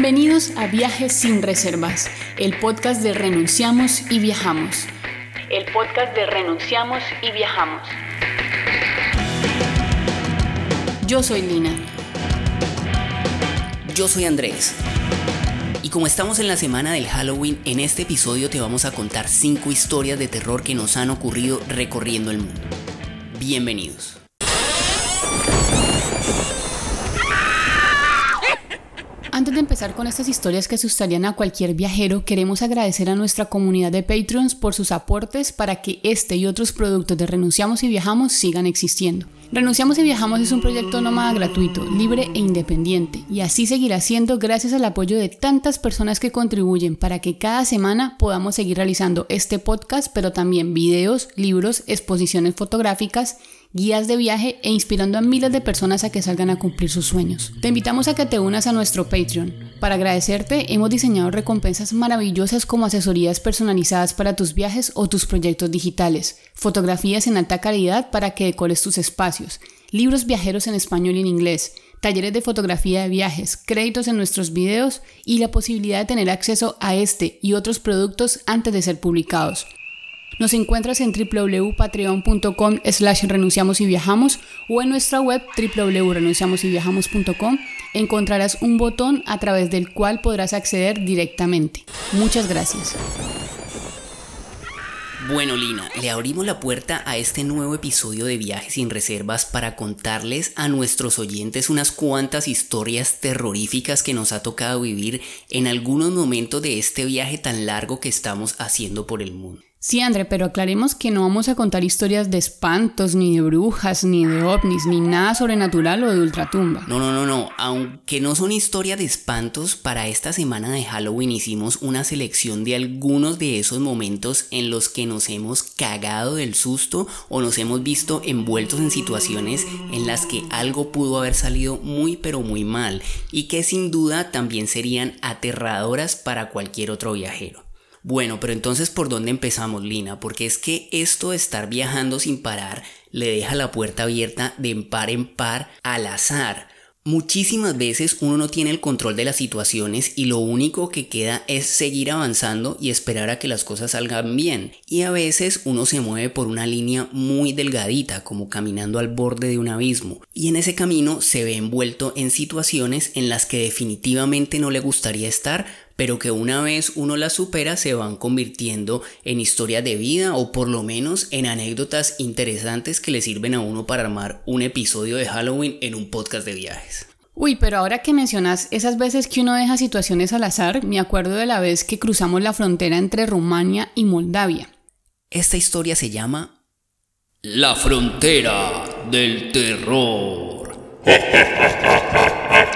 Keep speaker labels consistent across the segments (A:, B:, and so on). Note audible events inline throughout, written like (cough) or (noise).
A: Bienvenidos a Viajes sin Reservas, el podcast de Renunciamos y Viajamos. El podcast de Renunciamos y Viajamos. Yo soy Lina.
B: Yo soy Andrés. Y como estamos en la semana del Halloween, en este episodio te vamos a contar 5 historias de terror que nos han ocurrido recorriendo el mundo. Bienvenidos.
A: Con estas historias que asustarían a cualquier viajero, queremos agradecer a nuestra comunidad de Patreons por sus aportes para que este y otros productos de Renunciamos y Viajamos sigan existiendo. Renunciamos y Viajamos es un proyecto nómada gratuito, libre e independiente, y así seguirá siendo gracias al apoyo de tantas personas que contribuyen para que cada semana podamos seguir realizando este podcast, pero también videos, libros, exposiciones fotográficas guías de viaje e inspirando a miles de personas a que salgan a cumplir sus sueños. Te invitamos a que te unas a nuestro Patreon. Para agradecerte, hemos diseñado recompensas maravillosas como asesorías personalizadas para tus viajes o tus proyectos digitales, fotografías en alta calidad para que decores tus espacios, libros viajeros en español y en inglés, talleres de fotografía de viajes, créditos en nuestros videos y la posibilidad de tener acceso a este y otros productos antes de ser publicados. Nos encuentras en www.patreon.com slash renunciamos y viajamos o en nuestra web www.renunciamosyviajamos.com encontrarás un botón a través del cual podrás acceder directamente. Muchas gracias.
B: Bueno, Lina, le abrimos la puerta a este nuevo episodio de Viajes sin Reservas para contarles a nuestros oyentes unas cuantas historias terroríficas que nos ha tocado vivir en algunos momentos de este viaje tan largo que estamos haciendo por el mundo.
A: Sí, André, pero aclaremos que no vamos a contar historias de espantos, ni de brujas, ni de ovnis, ni nada sobrenatural o de ultratumba.
B: No, no, no, no. Aunque no son historias de espantos, para esta semana de Halloween hicimos una selección de algunos de esos momentos en los que nos hemos cagado del susto o nos hemos visto envueltos en situaciones en las que algo pudo haber salido muy pero muy mal y que sin duda también serían aterradoras para cualquier otro viajero. Bueno, pero entonces ¿por dónde empezamos, Lina? Porque es que esto de estar viajando sin parar le deja la puerta abierta de par en par al azar. Muchísimas veces uno no tiene el control de las situaciones y lo único que queda es seguir avanzando y esperar a que las cosas salgan bien. Y a veces uno se mueve por una línea muy delgadita, como caminando al borde de un abismo. Y en ese camino se ve envuelto en situaciones en las que definitivamente no le gustaría estar, pero que una vez uno las supera se van convirtiendo en historias de vida o por lo menos en anécdotas interesantes que le sirven a uno para armar un episodio de Halloween en un podcast de viajes.
A: Uy, pero ahora que mencionas esas veces que uno deja situaciones al azar, me acuerdo de la vez que cruzamos la frontera entre Rumania y Moldavia.
B: Esta historia se llama La frontera del terror. (laughs)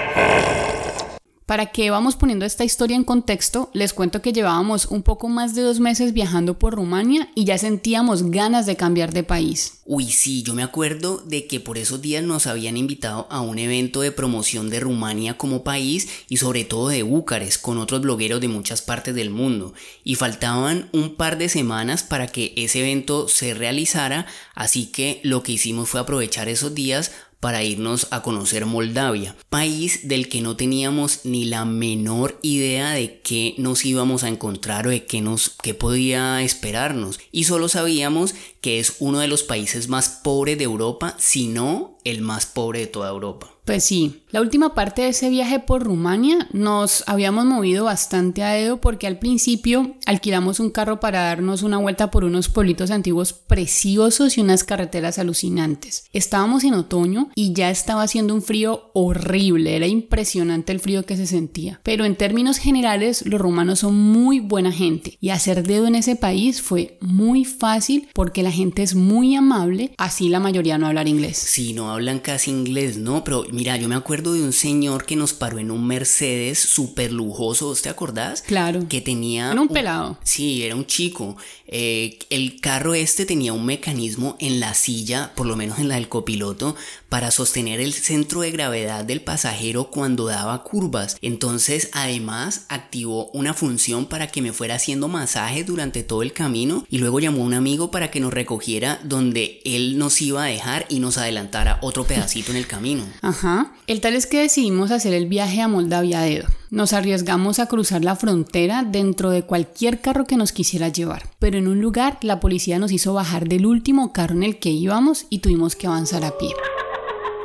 A: Para que vamos poniendo esta historia en contexto, les cuento que llevábamos un poco más de dos meses viajando por Rumania y ya sentíamos ganas de cambiar de país.
B: Uy, sí, yo me acuerdo de que por esos días nos habían invitado a un evento de promoción de Rumania como país y sobre todo de Búcares con otros blogueros de muchas partes del mundo. Y faltaban un par de semanas para que ese evento se realizara, así que lo que hicimos fue aprovechar esos días para irnos a conocer Moldavia, país del que no teníamos ni la menor idea de qué nos íbamos a encontrar o de qué, nos, qué podía esperarnos. Y solo sabíamos que es uno de los países más pobres de Europa, si no el más pobre de toda Europa.
A: Pues sí, la última parte de ese viaje por Rumania nos habíamos movido bastante a dedo porque al principio alquilamos un carro para darnos una vuelta por unos pueblitos antiguos preciosos y unas carreteras alucinantes. Estábamos en otoño y ya estaba haciendo un frío horrible, era impresionante el frío que se sentía. Pero en términos generales los rumanos son muy buena gente y hacer dedo en ese país fue muy fácil porque la gente es muy amable, así la mayoría no hablar inglés.
B: Sí, no hablan casi inglés, ¿no? Pero mira, yo me acuerdo de un señor que nos paró en un Mercedes súper lujoso, ¿te acordás?
A: Claro.
B: Que tenía...
A: Era un pelado.
B: Sí, era un chico. Eh, el carro este tenía un mecanismo en la silla, por lo menos en la del copiloto, para sostener el centro de gravedad del pasajero cuando daba curvas. Entonces, además, activó una función para que me fuera haciendo masaje durante todo el camino y luego llamó a un amigo para que nos recogiera donde él nos iba a dejar y nos adelantara otro pedacito en el camino.
A: Ajá. El tal es que decidimos hacer el viaje a Moldavia a dedo. Nos arriesgamos a cruzar la frontera dentro de cualquier carro que nos quisiera llevar. Pero en un lugar la policía nos hizo bajar del último carro en el que íbamos y tuvimos que avanzar a pie.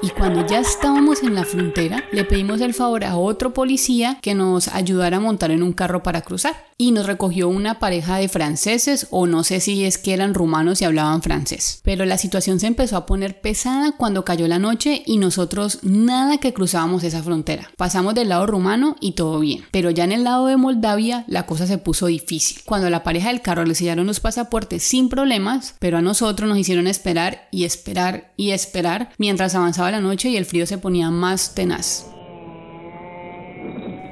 A: Y cuando ya estábamos en la frontera, le pedimos el favor a otro policía que nos ayudara a montar en un carro para cruzar. Y nos recogió una pareja de franceses, o no sé si es que eran rumanos y hablaban francés. Pero la situación se empezó a poner pesada cuando cayó la noche y nosotros nada que cruzábamos esa frontera. Pasamos del lado rumano y todo bien. Pero ya en el lado de Moldavia la cosa se puso difícil. Cuando la pareja del carro le sellaron los pasaportes sin problemas, pero a nosotros nos hicieron esperar y esperar y esperar mientras avanzaba la noche y el frío se ponía más tenaz.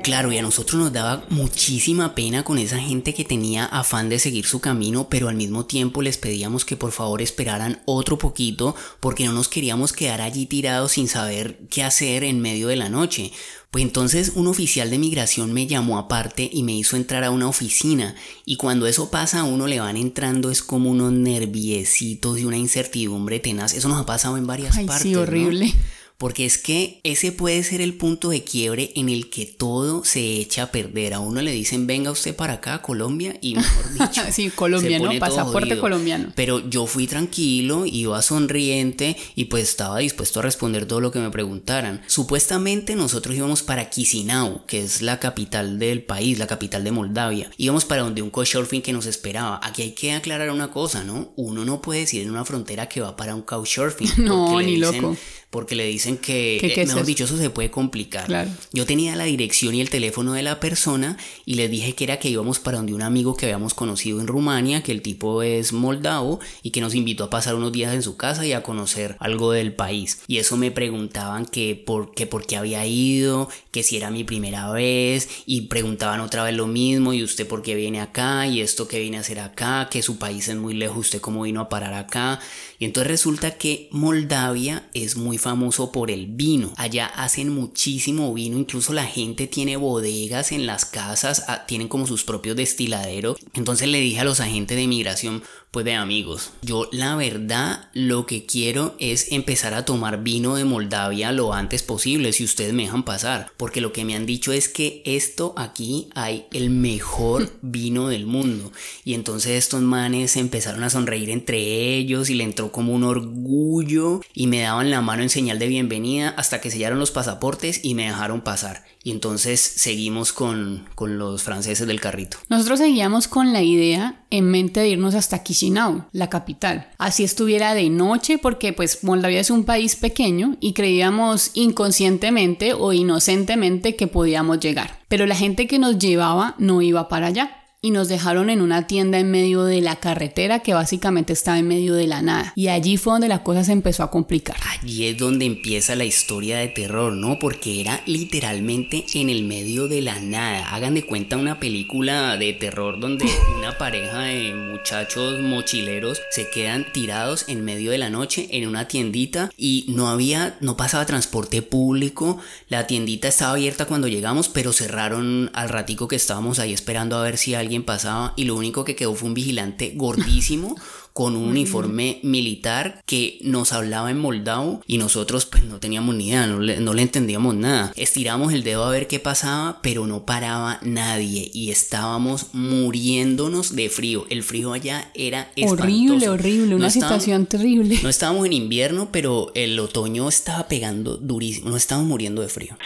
B: Claro, y a nosotros nos daba muchísima pena con esa gente que tenía afán de seguir su camino, pero al mismo tiempo les pedíamos que por favor esperaran otro poquito porque no nos queríamos quedar allí tirados sin saber qué hacer en medio de la noche. Pues entonces un oficial de migración me llamó aparte y me hizo entrar a una oficina y cuando eso pasa a uno le van entrando es como unos nerviecitos y una incertidumbre tenaz. Eso nos ha pasado en varias
A: Ay,
B: partes.
A: Sí, horrible.
B: Porque es que ese puede ser el punto de quiebre en el que todo se echa a perder. A uno le dicen, venga usted para acá, Colombia, y mejor (laughs) dicho.
A: sí, colombiano, pasaporte colombiano.
B: Pero yo fui tranquilo, iba sonriente y pues estaba dispuesto a responder todo lo que me preguntaran. Supuestamente nosotros íbamos para Chisinau, que es la capital del país, la capital de Moldavia. Íbamos para donde un couchsurfing que nos esperaba. Aquí hay que aclarar una cosa, ¿no? Uno no puede decir en una frontera que va para un couchsurfing. (laughs)
A: No, ni loco
B: porque le dicen que, eh, mejor dicho, eso se puede complicar. Yo tenía la dirección y el teléfono de la persona y le dije que era que íbamos para donde un amigo que habíamos conocido en Rumania, que el tipo es moldavo y que nos invitó a pasar unos días en su casa y a conocer algo del país. Y eso me preguntaban que por, que por qué había ido, que si era mi primera vez y preguntaban otra vez lo mismo y usted por qué viene acá y esto que viene a hacer acá, que su país es muy lejos, usted cómo vino a parar acá. Y entonces resulta que Moldavia es muy famoso por el vino. Allá hacen muchísimo vino, incluso la gente tiene bodegas en las casas, ah, tienen como sus propios destiladeros. Entonces le dije a los agentes de migración, pues de amigos, yo la verdad lo que quiero es empezar a tomar vino de Moldavia lo antes posible, si ustedes me dejan pasar, porque lo que me han dicho es que esto aquí hay el mejor (laughs) vino del mundo. Y entonces estos manes empezaron a sonreír entre ellos y le entró como un orgullo y me daban la mano en señal de bienvenida hasta que sellaron los pasaportes y me dejaron pasar. Y entonces seguimos con, con los franceses del carrito.
A: Nosotros seguíamos con la idea en mente de irnos hasta Chisinau, la capital. Así estuviera de noche porque pues Moldavia es un país pequeño y creíamos inconscientemente o inocentemente que podíamos llegar. Pero la gente que nos llevaba no iba para allá y nos dejaron en una tienda en medio de la carretera que básicamente estaba en medio de la nada. Y allí fue donde la cosa se empezó a complicar.
B: Allí es donde empieza la historia de terror, ¿no? Porque era literalmente en el medio de la nada. Hagan de cuenta una película de terror donde (laughs) una pareja de muchachos mochileros se quedan tirados en medio de la noche en una tiendita y no había, no pasaba transporte público. La tiendita estaba abierta cuando llegamos, pero cerraron al ratico que estábamos ahí esperando a ver si alguien pasaba y lo único que quedó fue un vigilante gordísimo (laughs) con un uniforme militar que nos hablaba en moldavo y nosotros pues no teníamos ni idea, no le, no le, entendíamos nada. Estiramos el dedo a ver qué pasaba, pero no paraba nadie y estábamos muriéndonos de frío. El frío allá era
A: horrible, horrible, una situación terrible.
B: No estábamos en invierno, pero el otoño estaba pegando durísimo, no estábamos muriendo de frío.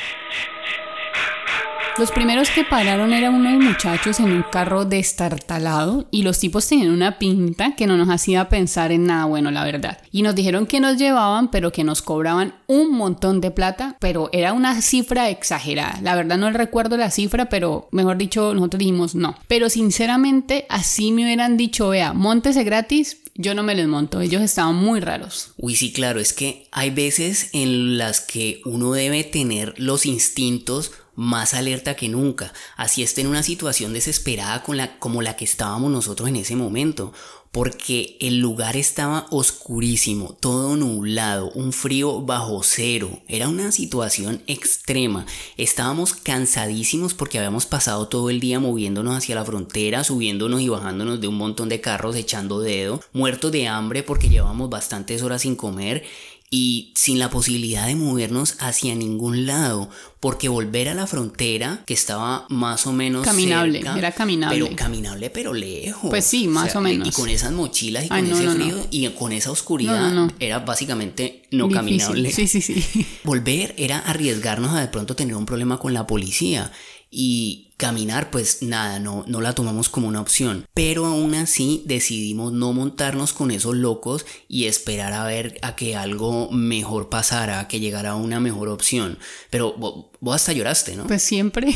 A: Los primeros que pararon eran unos muchachos en un carro destartalado y los tipos tenían una pinta que no nos hacía pensar en nada bueno, la verdad. Y nos dijeron que nos llevaban, pero que nos cobraban un montón de plata, pero era una cifra exagerada. La verdad no recuerdo la cifra, pero mejor dicho, nosotros dijimos no. Pero sinceramente, así me hubieran dicho, vea, montese gratis, yo no me les monto, ellos estaban muy raros.
B: Uy, sí, claro, es que hay veces en las que uno debe tener los instintos más alerta que nunca, así esté en una situación desesperada con la, como la que estábamos nosotros en ese momento, porque el lugar estaba oscurísimo, todo nublado, un frío bajo cero, era una situación extrema, estábamos cansadísimos porque habíamos pasado todo el día moviéndonos hacia la frontera, subiéndonos y bajándonos de un montón de carros echando dedo, muertos de hambre porque llevábamos bastantes horas sin comer y sin la posibilidad de movernos hacia ningún lado, porque volver a la frontera, que estaba más o menos
A: caminable,
B: cerca,
A: era caminable.
B: Pero caminable, pero lejos.
A: Pues sí, más o, menos.
B: Y con esas mochilas y con ese frío y con esa oscuridad, era básicamente no caminable.
A: Sí, sí, sí.
B: Volver era arriesgarnos a de pronto tener un problema con la policía. Y caminar, pues nada, no, no la tomamos como una opción. Pero aún así decidimos no montarnos con esos locos y esperar a ver a que algo mejor pasara, a que llegara una mejor opción. Pero vos hasta lloraste, ¿no?
A: Pues siempre.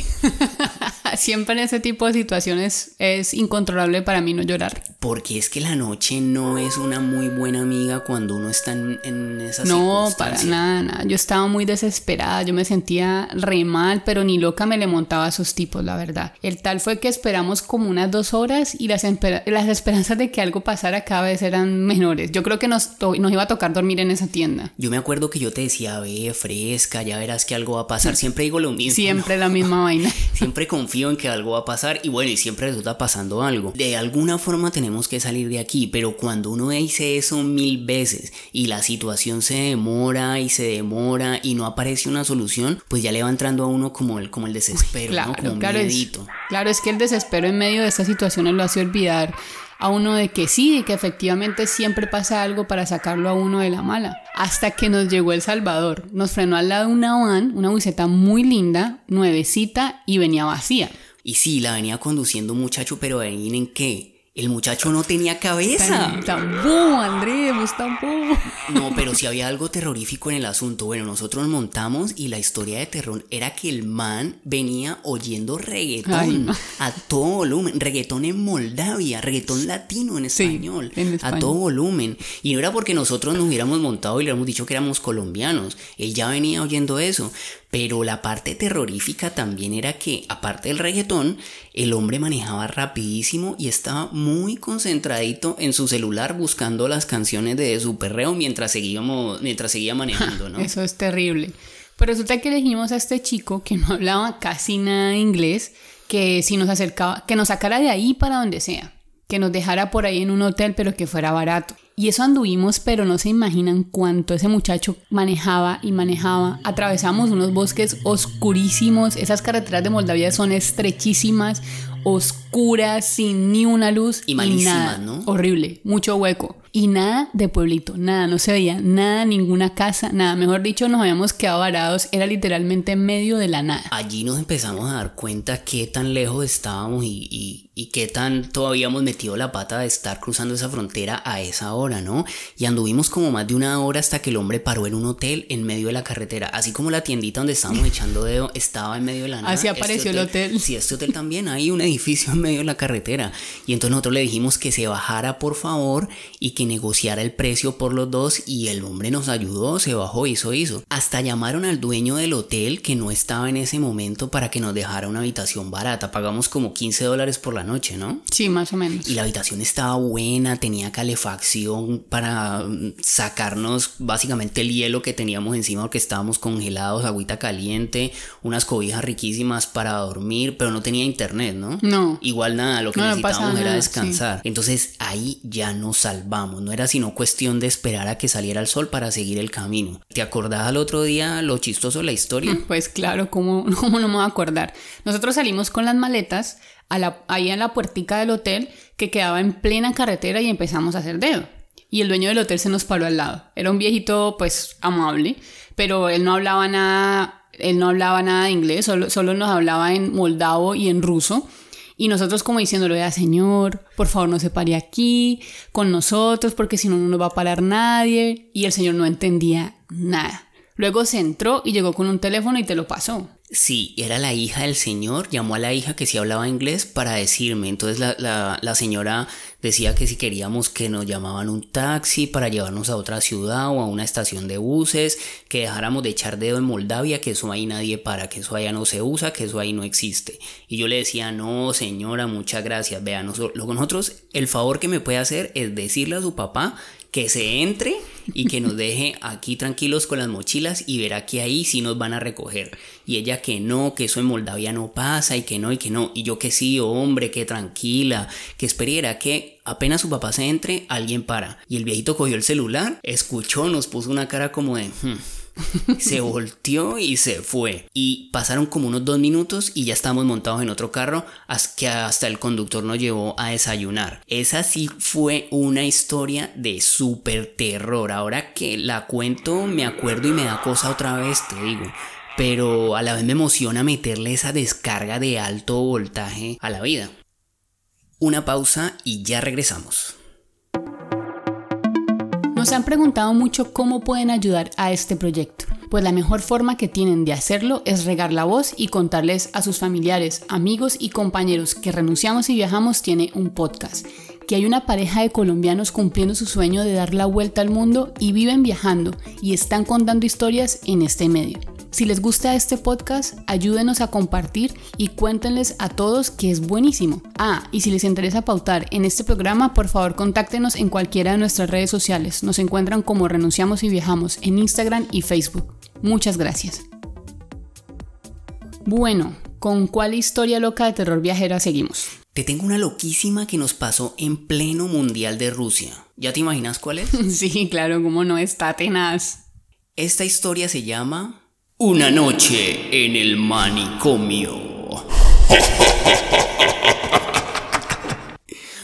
A: (laughs) siempre en ese tipo de situaciones es incontrolable para mí no llorar.
B: Porque es que la noche no es una muy buena amiga cuando uno está en, en esas
A: No, para nada, nada. Yo estaba muy desesperada, yo me sentía re mal, pero ni loca me le montaba a esos tipos, la verdad. El tal fue que esperamos como unas dos horas y las, las esperanzas de que algo pasara cada vez eran menores. Yo creo que nos, nos iba a tocar dormir en esa tienda.
B: Yo me acuerdo que yo te decía, ve, fresca, ya verás que algo va a pasar. (laughs) Siempre digo lo mismo.
A: Siempre la misma (laughs) vaina.
B: Siempre confío en que algo va a pasar y bueno, y siempre resulta pasando algo. De alguna forma tenemos que salir de aquí, pero cuando uno dice eso mil veces y la situación se demora y se demora y no aparece una solución, pues ya le va entrando a uno como el, como el desespero,
A: claro,
B: Como
A: claro, es, claro, es que el desespero en medio de estas situaciones lo hace olvidar a uno de que sí, de que efectivamente siempre pasa algo para sacarlo a uno de la mala. Hasta que nos llegó El Salvador. Nos frenó al lado una van, una buceta muy linda, nuevecita y venía vacía.
B: Y sí, la venía conduciendo muchacho, pero en qué. El muchacho no tenía cabeza.
A: Tampoco, Andrés, tampoco.
B: No, pero si había algo terrorífico en el asunto. Bueno, nosotros montamos y la historia de terror era que el man venía oyendo reggaetón a todo volumen. Reggaetón en Moldavia, reggaetón latino en español, en español, a todo volumen. Y no era porque nosotros nos hubiéramos montado y le hubiéramos dicho que éramos colombianos. Él ya venía oyendo eso. Pero la parte terrorífica también era que, aparte del reggaetón, el hombre manejaba rapidísimo y estaba muy concentradito en su celular buscando las canciones de su perreo mientras, seguíamos, mientras seguía (laughs) manejando, ¿no?
A: Eso es terrible. Pero resulta que elegimos a este chico que no hablaba casi nada de inglés, que si nos acercaba, que nos sacara de ahí para donde sea que nos dejara por ahí en un hotel, pero que fuera barato. Y eso anduvimos, pero no se imaginan cuánto ese muchacho manejaba y manejaba. Atravesamos unos bosques oscurísimos, esas carreteras de Moldavia son estrechísimas, oscuras, sin ni una luz.
B: Y malísimas, ¿no?
A: Horrible, mucho hueco. Y nada de pueblito, nada, no se veía nada, ninguna casa, nada. Mejor dicho, nos habíamos quedado varados, era literalmente en medio de la nada.
B: Allí nos empezamos a dar cuenta qué tan lejos estábamos y, y, y qué tanto habíamos metido la pata de estar cruzando esa frontera a esa hora, ¿no? Y anduvimos como más de una hora hasta que el hombre paró en un hotel en medio de la carretera, así como la tiendita donde estábamos echando dedo estaba en medio de la nada.
A: Así apareció el hotel.
B: Sí, este hotel también, hay un edificio en medio de la carretera. Y entonces nosotros le dijimos que se bajara por favor y que negociara el precio por los dos y el hombre nos ayudó, se bajó, hizo, hizo. Hasta llamaron al dueño del hotel que no estaba en ese momento para que nos dejara una habitación barata. Pagamos como 15 dólares por la noche, ¿no?
A: Sí, más o menos.
B: Y la habitación estaba buena, tenía calefacción para mm, sacarnos básicamente el hielo que teníamos encima porque estábamos congelados, agüita caliente, unas cobijas riquísimas para dormir, pero no tenía internet, ¿no?
A: No.
B: Igual nada, lo que necesitábamos era descansar. Entonces ahí ya nos salvamos, no era sino cuestión de esperar a que saliera el sol para seguir el camino. ¿Te acordás al otro día lo chistoso de la historia? (laughs)
A: Pues claro, ¿cómo, (laughs) cómo no me voy a acordar? Nosotros salimos con las maletas a la, ahí en la puertica del hotel que quedaba en plena carretera y empezamos a hacer dedo. Y el dueño del hotel se nos paró al lado. Era un viejito pues amable, pero él no hablaba nada, él no hablaba nada de inglés, solo, solo nos hablaba en moldavo y en ruso. Y nosotros como diciéndole, a señor, por favor no se pare aquí con nosotros porque si no no nos va a parar nadie. Y el señor no entendía nada. Luego se entró y llegó con un teléfono y te lo pasó.
B: Sí, era la hija del señor, llamó a la hija que sí hablaba inglés para decirme. Entonces la, la, señora decía que si queríamos que nos llamaban un taxi para llevarnos a otra ciudad o a una estación de buses, que dejáramos de echar dedo en Moldavia, que eso ahí nadie para, que eso allá no se usa, que eso ahí no existe. Y yo le decía, no señora, muchas gracias. Vean, nosotros, nosotros el favor que me puede hacer es decirle a su papá que se entre y que nos deje aquí tranquilos con las mochilas y verá que ahí sí nos van a recoger. Y ella que no, que eso en Moldavia no pasa y que no y que no. Y yo que sí, hombre, que tranquila, que esperiera que apenas su papá se entre, alguien para. Y el viejito cogió el celular, escuchó, nos puso una cara como de... Hmm". Se volteó y se fue. Y pasaron como unos dos minutos y ya estábamos montados en otro carro que hasta el conductor nos llevó a desayunar. Esa sí fue una historia de súper terror. Ahora que la cuento me acuerdo y me da cosa otra vez, te digo pero a la vez me emociona meterle esa descarga de alto voltaje a la vida. Una pausa y ya regresamos.
A: Nos han preguntado mucho cómo pueden ayudar a este proyecto. Pues la mejor forma que tienen de hacerlo es regar la voz y contarles a sus familiares, amigos y compañeros que Renunciamos y Viajamos tiene un podcast que hay una pareja de colombianos cumpliendo su sueño de dar la vuelta al mundo y viven viajando y están contando historias en este medio. Si les gusta este podcast, ayúdenos a compartir y cuéntenles a todos que es buenísimo. Ah, y si les interesa pautar en este programa, por favor contáctenos en cualquiera de nuestras redes sociales. Nos encuentran como Renunciamos y Viajamos en Instagram y Facebook. Muchas gracias. Bueno, ¿con cuál historia loca de terror viajera seguimos?
B: Te tengo una loquísima que nos pasó en pleno Mundial de Rusia. ¿Ya te imaginas cuál es? (laughs)
A: sí, claro, cómo no está tenaz.
B: Esta historia se llama una noche en el manicomio.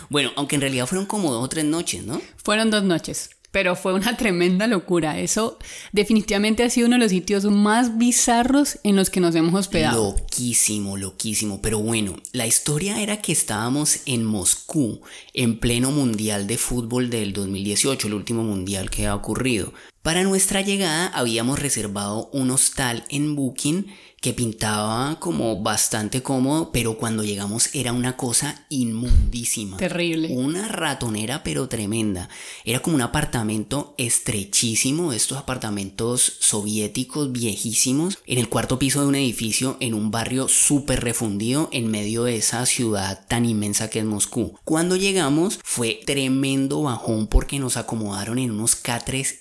B: Bueno, aunque en realidad fueron como dos o tres noches, ¿no?
A: Fueron dos noches. Pero fue una (laughs) tremenda locura. Eso definitivamente ha sido uno de los sitios más bizarros en los que nos hemos hospedado.
B: Loquísimo, loquísimo. Pero bueno, la historia era que estábamos en Moscú, en pleno Mundial de Fútbol del 2018, el último Mundial que ha ocurrido. Para nuestra llegada habíamos reservado un hostal en Booking que pintaba como bastante cómodo, pero cuando llegamos era una cosa inmundísima.
A: Terrible.
B: Una ratonera, pero tremenda. Era como un apartamento estrechísimo, estos apartamentos soviéticos viejísimos, en el cuarto piso de un edificio en un barrio súper refundido en medio de esa ciudad tan inmensa que es Moscú. Cuando llegamos fue tremendo bajón porque nos acomodaron en unos catres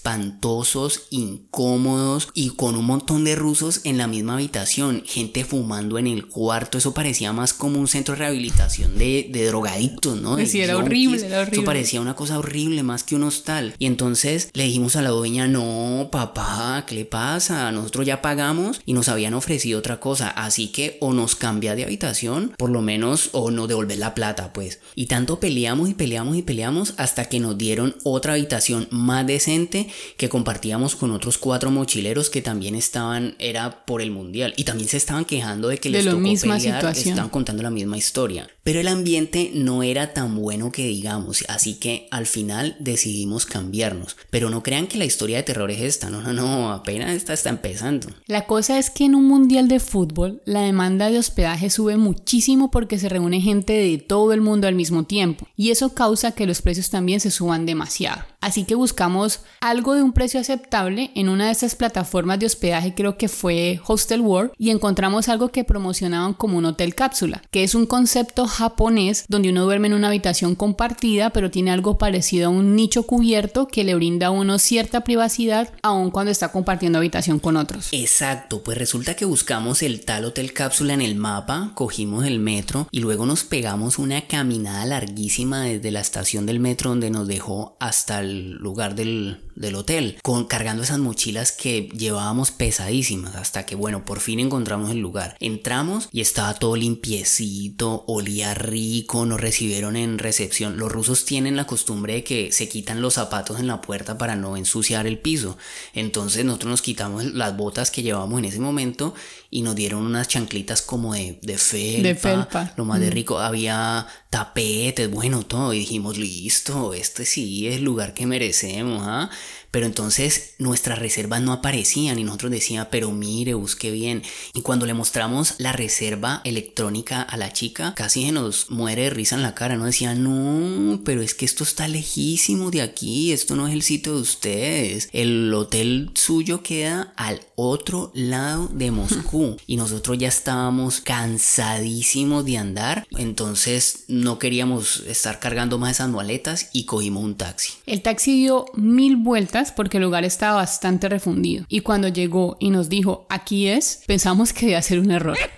B: espantosos, incómodos y con un montón de rusos en la misma habitación, gente fumando en el cuarto, eso parecía más como un centro de rehabilitación de, de drogadictos, ¿no?
A: Sí, era horrible, era horrible.
B: Eso parecía una cosa horrible, más que un hostal. Y entonces le dijimos a la dueña, no, papá, ¿qué le pasa? Nosotros ya pagamos y nos habían ofrecido otra cosa, así que o nos cambia de habitación, por lo menos, o nos devolver la plata, pues. Y tanto peleamos y peleamos y peleamos hasta que nos dieron otra habitación más decente que compartíamos con otros cuatro mochileros que también estaban, era por el mundial y también se estaban quejando de que les tocó misma pelear, estaban contando la misma historia. Pero el ambiente no era tan bueno que digamos, así que al final decidimos cambiarnos. Pero no crean que la historia de terror es esta, no, no, no, apenas esta está empezando.
A: La cosa es que en un mundial de fútbol la demanda de hospedaje sube muchísimo porque se reúne gente de todo el mundo al mismo tiempo y eso causa que los precios también se suban demasiado. Así que buscamos algo de un precio aceptable en una de estas plataformas de hospedaje, creo que fue Hostel World, y encontramos algo que promocionaban como un hotel cápsula, que es un concepto japonés donde uno duerme en una habitación compartida, pero tiene algo parecido a un nicho cubierto que le brinda a uno cierta privacidad aun cuando está compartiendo habitación con otros.
B: Exacto, pues resulta que buscamos el tal hotel cápsula en el mapa, cogimos el metro y luego nos pegamos una caminada larguísima desde la estación del metro donde nos dejó hasta el lugar del, del hotel, con, cargando esas mochilas que llevábamos pesadísimas, hasta que bueno, por fin encontramos el lugar. Entramos y estaba todo limpiecito, olía rico, nos recibieron en recepción. Los rusos tienen la costumbre de que se quitan los zapatos en la puerta para no ensuciar el piso. Entonces nosotros nos quitamos las botas que llevábamos en ese momento y nos dieron unas chanclitas como de, de felpa. De felpa. Lo más de rico. Había tapetes, bueno, todo. Y dijimos, listo, este sí es el lugar que merecemos, ¿ah? Pero entonces nuestras reservas no aparecían y nosotros decíamos, pero mire, busque bien. Y cuando le mostramos la reserva electrónica a la chica, casi se nos muere de risa en la cara. No decía, no, pero es que esto está lejísimo de aquí, esto no es el sitio de ustedes. El hotel suyo queda al otro lado de (laughs) Moscú. y nosotros ya estábamos cansadísimos de andar. Entonces no queríamos estar cargando más esas maletas y cogimos un taxi.
A: El taxi dio mil vueltas porque el lugar estaba bastante refundido. Y cuando llegó y nos dijo, aquí es, pensamos que debía ser un error. (laughs)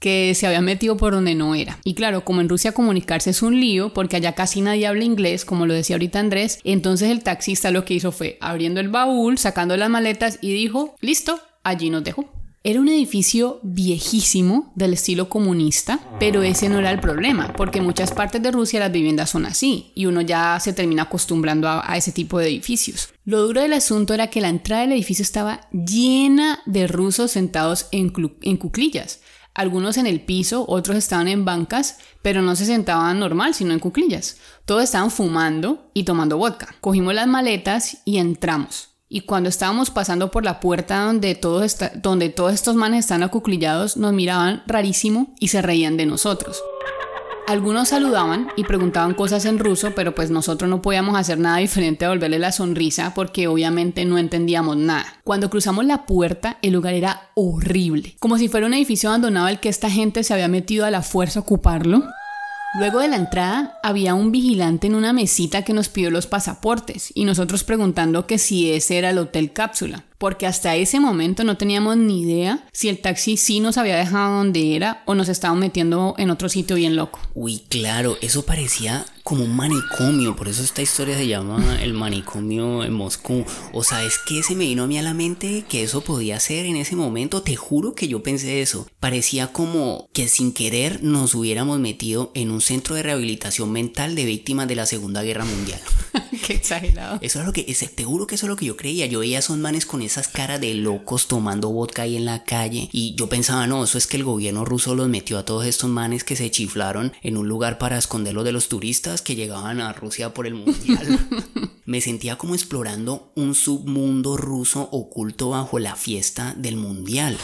A: que se había metido por donde no era. Y claro, como en Rusia comunicarse es un lío, porque allá casi nadie habla inglés, como lo decía ahorita Andrés, entonces el taxista lo que hizo fue abriendo el baúl, sacando las maletas y dijo, listo, allí nos dejó. Era un edificio viejísimo del estilo comunista, pero ese no era el problema, porque en muchas partes de Rusia las viviendas son así y uno ya se termina acostumbrando a, ese tipo de edificios. Lo duro del asunto era que la entrada del edificio estaba llena de rusos sentados en, en cuclillas. Algunos en el piso, otros estaban en bancas, pero no se sentaban normal, sino en cuclillas. Todos estaban fumando y tomando vodka. Cogimos las maletas y entramos. Y cuando estábamos pasando por la puerta donde todos, donde todos estos manes están acuclillados, nos miraban rarísimo y se reían de nosotros. Algunos saludaban y preguntaban cosas en ruso, pero pues nosotros no podíamos hacer nada diferente a volverle la sonrisa porque obviamente no entendíamos nada. Cuando cruzamos la puerta, el lugar era horrible, como si fuera un edificio abandonado al que esta gente se había metido a la fuerza a ocuparlo. Luego de la entrada había un vigilante en una mesita que nos pidió los pasaportes y nosotros preguntando que si ese era el hotel cápsula porque hasta ese momento no teníamos ni idea si el taxi sí nos había dejado donde era o nos estaban metiendo en otro sitio bien loco.
B: Uy, claro, eso parecía como un manicomio, por eso esta historia se llama el manicomio en Moscú. O sea, es que se me vino a mí a la mente que eso podía ser en ese momento, te juro que yo pensé eso. Parecía como que sin querer nos hubiéramos metido en un centro de rehabilitación mental de víctimas de la Segunda Guerra Mundial. (laughs) (laughs)
A: Qué exagerado.
B: Eso es lo que, te juro que eso es lo que yo creía. Yo veía a esos manes con esas caras de locos tomando vodka ahí en la calle. Y yo pensaba, no, eso es que el gobierno ruso los metió a todos estos manes que se chiflaron en un lugar para esconderlos de los turistas que llegaban a Rusia por el mundial. (laughs) Me sentía como explorando un submundo ruso oculto bajo la fiesta del mundial.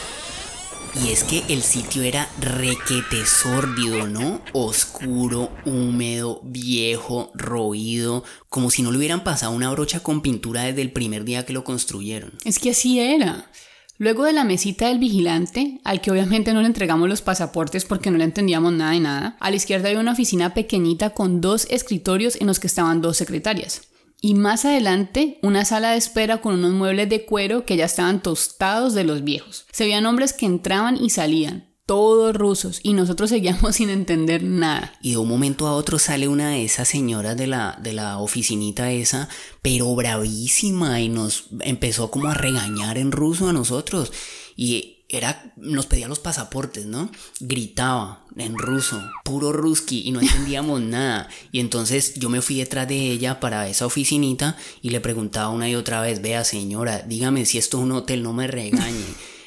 B: Y es que el sitio era requete sórdido, ¿no? Oscuro, húmedo, viejo, roído, como si no le hubieran pasado una brocha con pintura desde el primer día que lo construyeron.
A: Es que así era. Luego de la mesita del vigilante, al que obviamente no le entregamos los pasaportes porque no le entendíamos nada de nada, a la izquierda había una oficina pequeñita con dos escritorios en los que estaban dos secretarias y más adelante una sala de espera con unos muebles de cuero que ya estaban tostados de los viejos. Se veían hombres que entraban y salían, todos rusos, y nosotros (laughs) seguíamos sin entender nada.
B: Y de un momento a otro sale una de esas señoras de la, de la oficinita esa, pero bravísima, y nos empezó como a regañar en ruso a nosotros. Y era, nos pedía los pasaportes, ¿no? Gritaba en ruso, puro ruski, y no entendíamos (laughs) nada. Y entonces yo me fui detrás de ella para esa oficinita y le preguntaba una y otra vez, vea señora, dígame si esto es un hotel, no me regañe.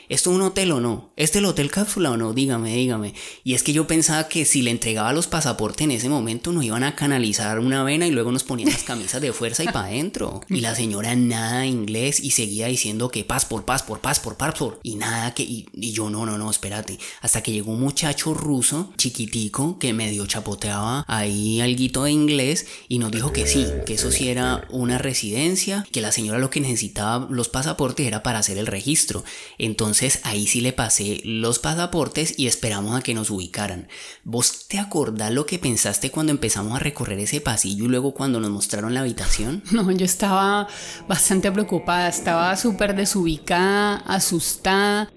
B: ¿Esto es un hotel o no? ¿Este es el hotel cápsula o no? Dígame, dígame. Y es que yo pensaba que si le entregaba los pasaportes en ese momento nos iban a canalizar una vena y luego nos ponían las camisas de fuerza y para adentro. Y la señora nada inglés y seguía diciendo que paz por paz por paz por passport. Y nada que... Y, yo no, no, no, espérate. Hasta que llegó un muchacho ruso, chiquitico, que medio chapoteaba ahí alguito de inglés y nos dijo que sí, que eso sí era una residencia, que la señora lo que necesitaba los pasaportes era para hacer el registro. Entonces entonces ahí sí le pasé los pasaportes y esperamos a que nos ubicaran. ¿Vos te acordás lo que pensaste cuando empezamos a recorrer ese pasillo y luego cuando nos mostraron la habitación? (laughs)
A: No, yo estaba bastante preocupada, estaba súper desubicada, asustada.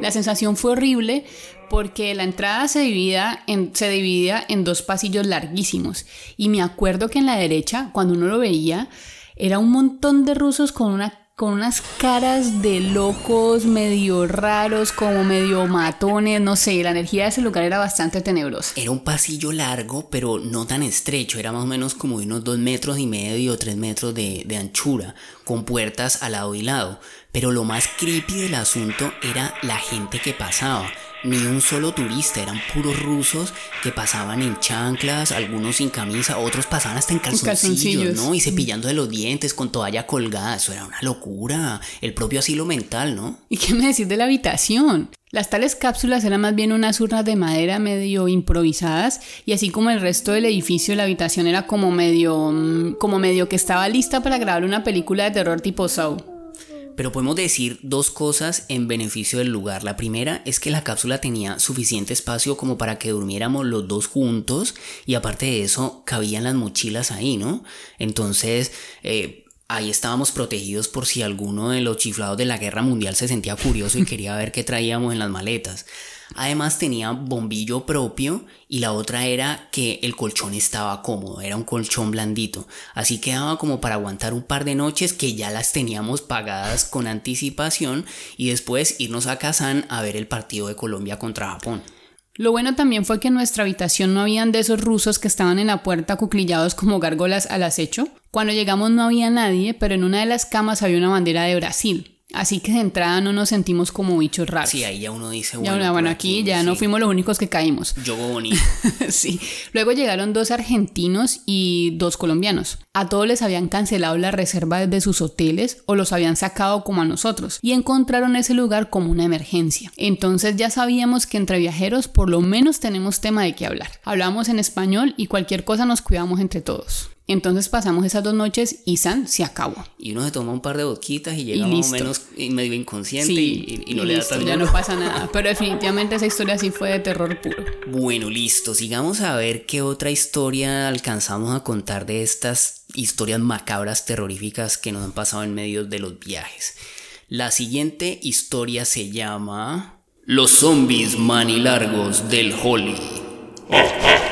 A: La sensación fue horrible porque la entrada se dividía, en, se dividía en dos pasillos larguísimos y me acuerdo que en la derecha, cuando uno lo veía, era un montón de rusos con una con unas caras de locos medio raros, como medio matones, no sé, la energía de ese lugar era bastante tenebrosa.
B: Era un pasillo largo, pero no tan estrecho, era más o menos como de unos dos metros y medio o tres metros de, de anchura, con puertas al lado y lado. Pero lo más creepy del asunto era la gente que pasaba ni un solo turista, eran puros rusos que pasaban en chanclas, algunos sin camisa, otros pasaban hasta en calzoncillos, ¿no? Y cepillando de los dientes con toalla colgada, eso era una locura, el propio asilo mental, ¿no?
A: ¿Y qué me decís de la habitación? Las tales cápsulas eran más bien unas urnas de madera medio improvisadas y así como el resto del edificio la habitación era como medio mm, como medio que estaba lista para grabar una película de terror tipo Saw.
B: Pero podemos decir dos cosas en beneficio del lugar. La primera es que la cápsula tenía suficiente espacio como para que durmiéramos los dos juntos y aparte de eso cabían las mochilas ahí, ¿no? Entonces... Eh, ahí estábamos protegidos por si alguno de los chiflados de la guerra mundial se sentía curioso y (laughs) quería ver qué traíamos en las maletas. Además tenía bombillo propio y la otra era que el colchón estaba cómodo, era un colchón blandito. Así quedaba como para aguantar un par de noches que ya las teníamos pagadas con anticipación y después irnos a Kazán a ver el partido de Colombia contra Japón.
A: Lo bueno también fue que en nuestra habitación no habían de esos rusos que estaban en la puerta cuclillados como gárgolas al acecho. Cuando llegamos no había nadie, pero en una de las camas había una bandera de Brasil. Así que de entrada no nos sentimos como bichos raros.
B: Sí, ahí ya uno dice,
A: bueno, bueno, aquí, ya no fuimos los únicos que caímos.
B: Yo bonito. (laughs)
A: sí. Luego llegaron dos argentinos y dos colombianos. A todos les habían cancelado la reserva de sus hoteles o los habían sacado como a nosotros y encontraron ese lugar como una emergencia. Entonces ya sabíamos que entre viajeros por lo menos tenemos tema de qué hablar. Hablamos en español y cualquier cosa nos cuidamos entre todos. Entonces pasamos esas dos noches y San se acabó.
B: Y uno se toma un par de boquitas y llega más o menos medio inconsciente y, no le da tan
A: Ya no pasa nada. (laughs) Pero definitivamente esa historia sí fue de terror puro.
B: Bueno, listo. Sigamos a ver qué otra historia alcanzamos a contar de estas historias macabras terroríficas que nos han pasado en medio de los viajes. La siguiente historia se llama Los zombies manilargos del Holly. (laughs)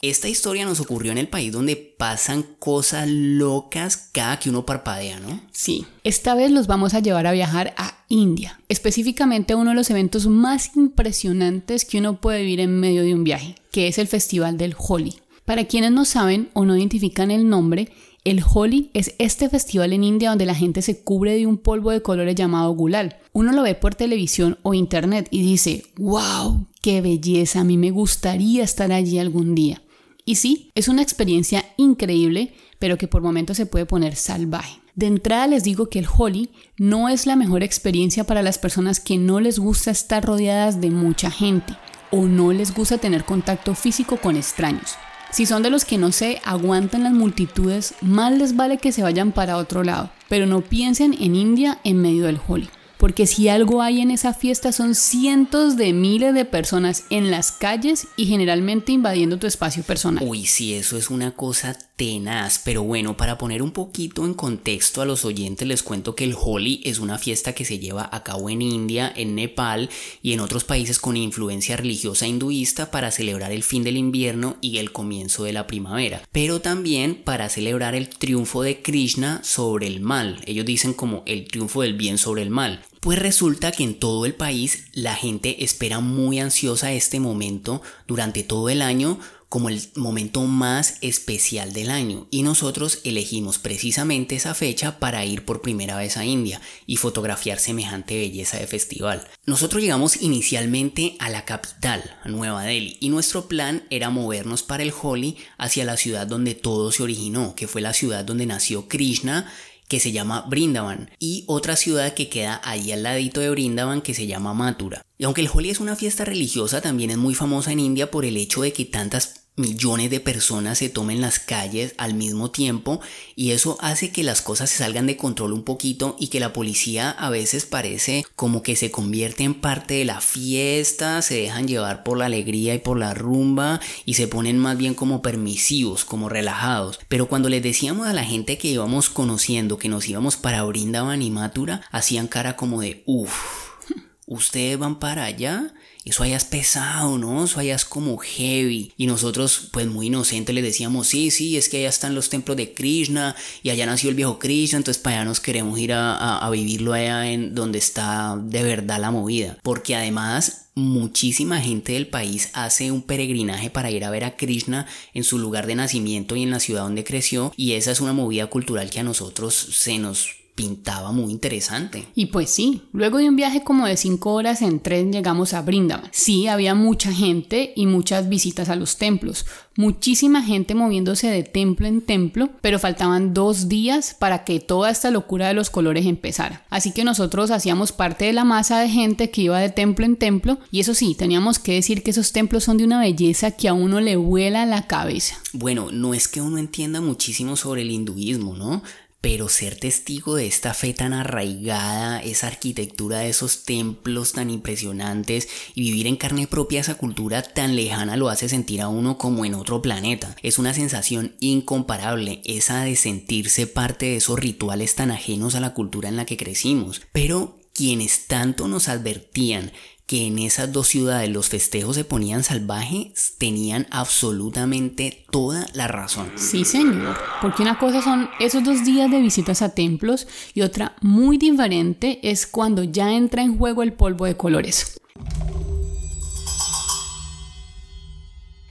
B: Esta historia nos ocurrió en el país donde pasan cosas locas cada que uno parpadea, ¿no?
A: Sí, esta vez los vamos a llevar a viajar a India, específicamente a uno de los eventos más impresionantes que uno puede vivir en medio de un viaje, que es el Festival del Holi. Para quienes no saben o no identifican el nombre, el Holi es este festival en India donde la gente se cubre de un polvo de colores llamado gulal. Uno lo ve por televisión o internet y dice, wow, qué belleza, a mí me gustaría estar allí algún día. Y sí, es una experiencia increíble, pero que por momentos se puede poner salvaje. De entrada les digo que el Holi no es la mejor experiencia para las personas que no les gusta estar rodeadas de mucha gente o no les gusta tener contacto físico con extraños. Si son de los que no se aguantan las multitudes, más les vale que se vayan para otro lado, pero no piensen en India en medio del Holi porque si algo hay en esa fiesta son cientos de miles de personas en las calles y generalmente invadiendo tu espacio personal.
B: Uy, sí, eso es una cosa tenaz, pero bueno, para poner un poquito en contexto a los oyentes les cuento que el Holi es una fiesta que se lleva a cabo en India, en Nepal y en otros países con influencia religiosa hinduista para celebrar el fin del invierno y el comienzo de la primavera, pero también para celebrar el triunfo de Krishna sobre el mal. Ellos dicen como el triunfo del bien sobre el mal. Pues resulta que en todo el país la gente espera muy ansiosa este momento durante todo el año como el momento más especial del año y nosotros elegimos precisamente esa fecha para ir por primera vez a India y fotografiar semejante belleza de festival. Nosotros llegamos inicialmente a la capital, Nueva Delhi, y nuestro plan era movernos para el Holi hacia la ciudad donde todo se originó, que fue la ciudad donde nació Krishna que se llama Brindavan y otra ciudad que queda ahí al ladito de Brindavan que se llama Mathura. Y aunque el Holi es una fiesta religiosa, también es muy famosa en India por el hecho de que tantas millones de personas se tomen las calles al mismo tiempo y eso hace que las cosas se salgan de control un poquito y que la policía a veces parece como que se convierte en parte de la fiesta, se dejan llevar por la alegría y por la rumba y se ponen más bien como permisivos, como relajados. Pero cuando les decíamos a la gente que íbamos conociendo que nos íbamos para Brindavan y Matura, hacían cara como de uff, ¿ustedes van para allá? Eso es pesado, ¿no? Eso es como heavy. Y nosotros, pues muy inocentes, le decíamos, sí, sí, es que allá están los templos de Krishna y allá nació el viejo Krishna, entonces para allá nos queremos ir a, a vivirlo allá en donde está de verdad la movida. Porque además muchísima gente del país hace un peregrinaje para ir a ver a Krishna en su lugar de nacimiento y en la ciudad donde creció y esa es una movida cultural que a nosotros se nos pintaba muy interesante.
A: Y pues sí, luego de un viaje como de 5 horas en tren llegamos a Brindavan. Sí, había mucha gente y muchas visitas a los templos, muchísima gente moviéndose de templo en templo, pero faltaban dos días para que toda esta locura de los colores empezara. Así que nosotros hacíamos parte de la masa de gente que iba de templo en templo y eso sí, teníamos que decir que esos templos son de una belleza que a uno le vuela la cabeza.
B: Bueno, no es que uno entienda muchísimo sobre el hinduismo, ¿no? Pero ser testigo de esta fe tan arraigada, esa arquitectura de esos templos tan impresionantes y vivir en carne propia esa cultura tan lejana lo hace sentir a uno como en otro planeta. Es una sensación incomparable, esa de sentirse parte de esos rituales tan ajenos a la cultura en la que crecimos. Pero quienes tanto nos advertían que en esas dos ciudades los festejos se ponían salvajes, tenían absolutamente toda la razón.
A: Sí, señor, porque una cosa son esos dos días de visitas a templos y otra muy diferente es cuando ya entra en juego el polvo de colores.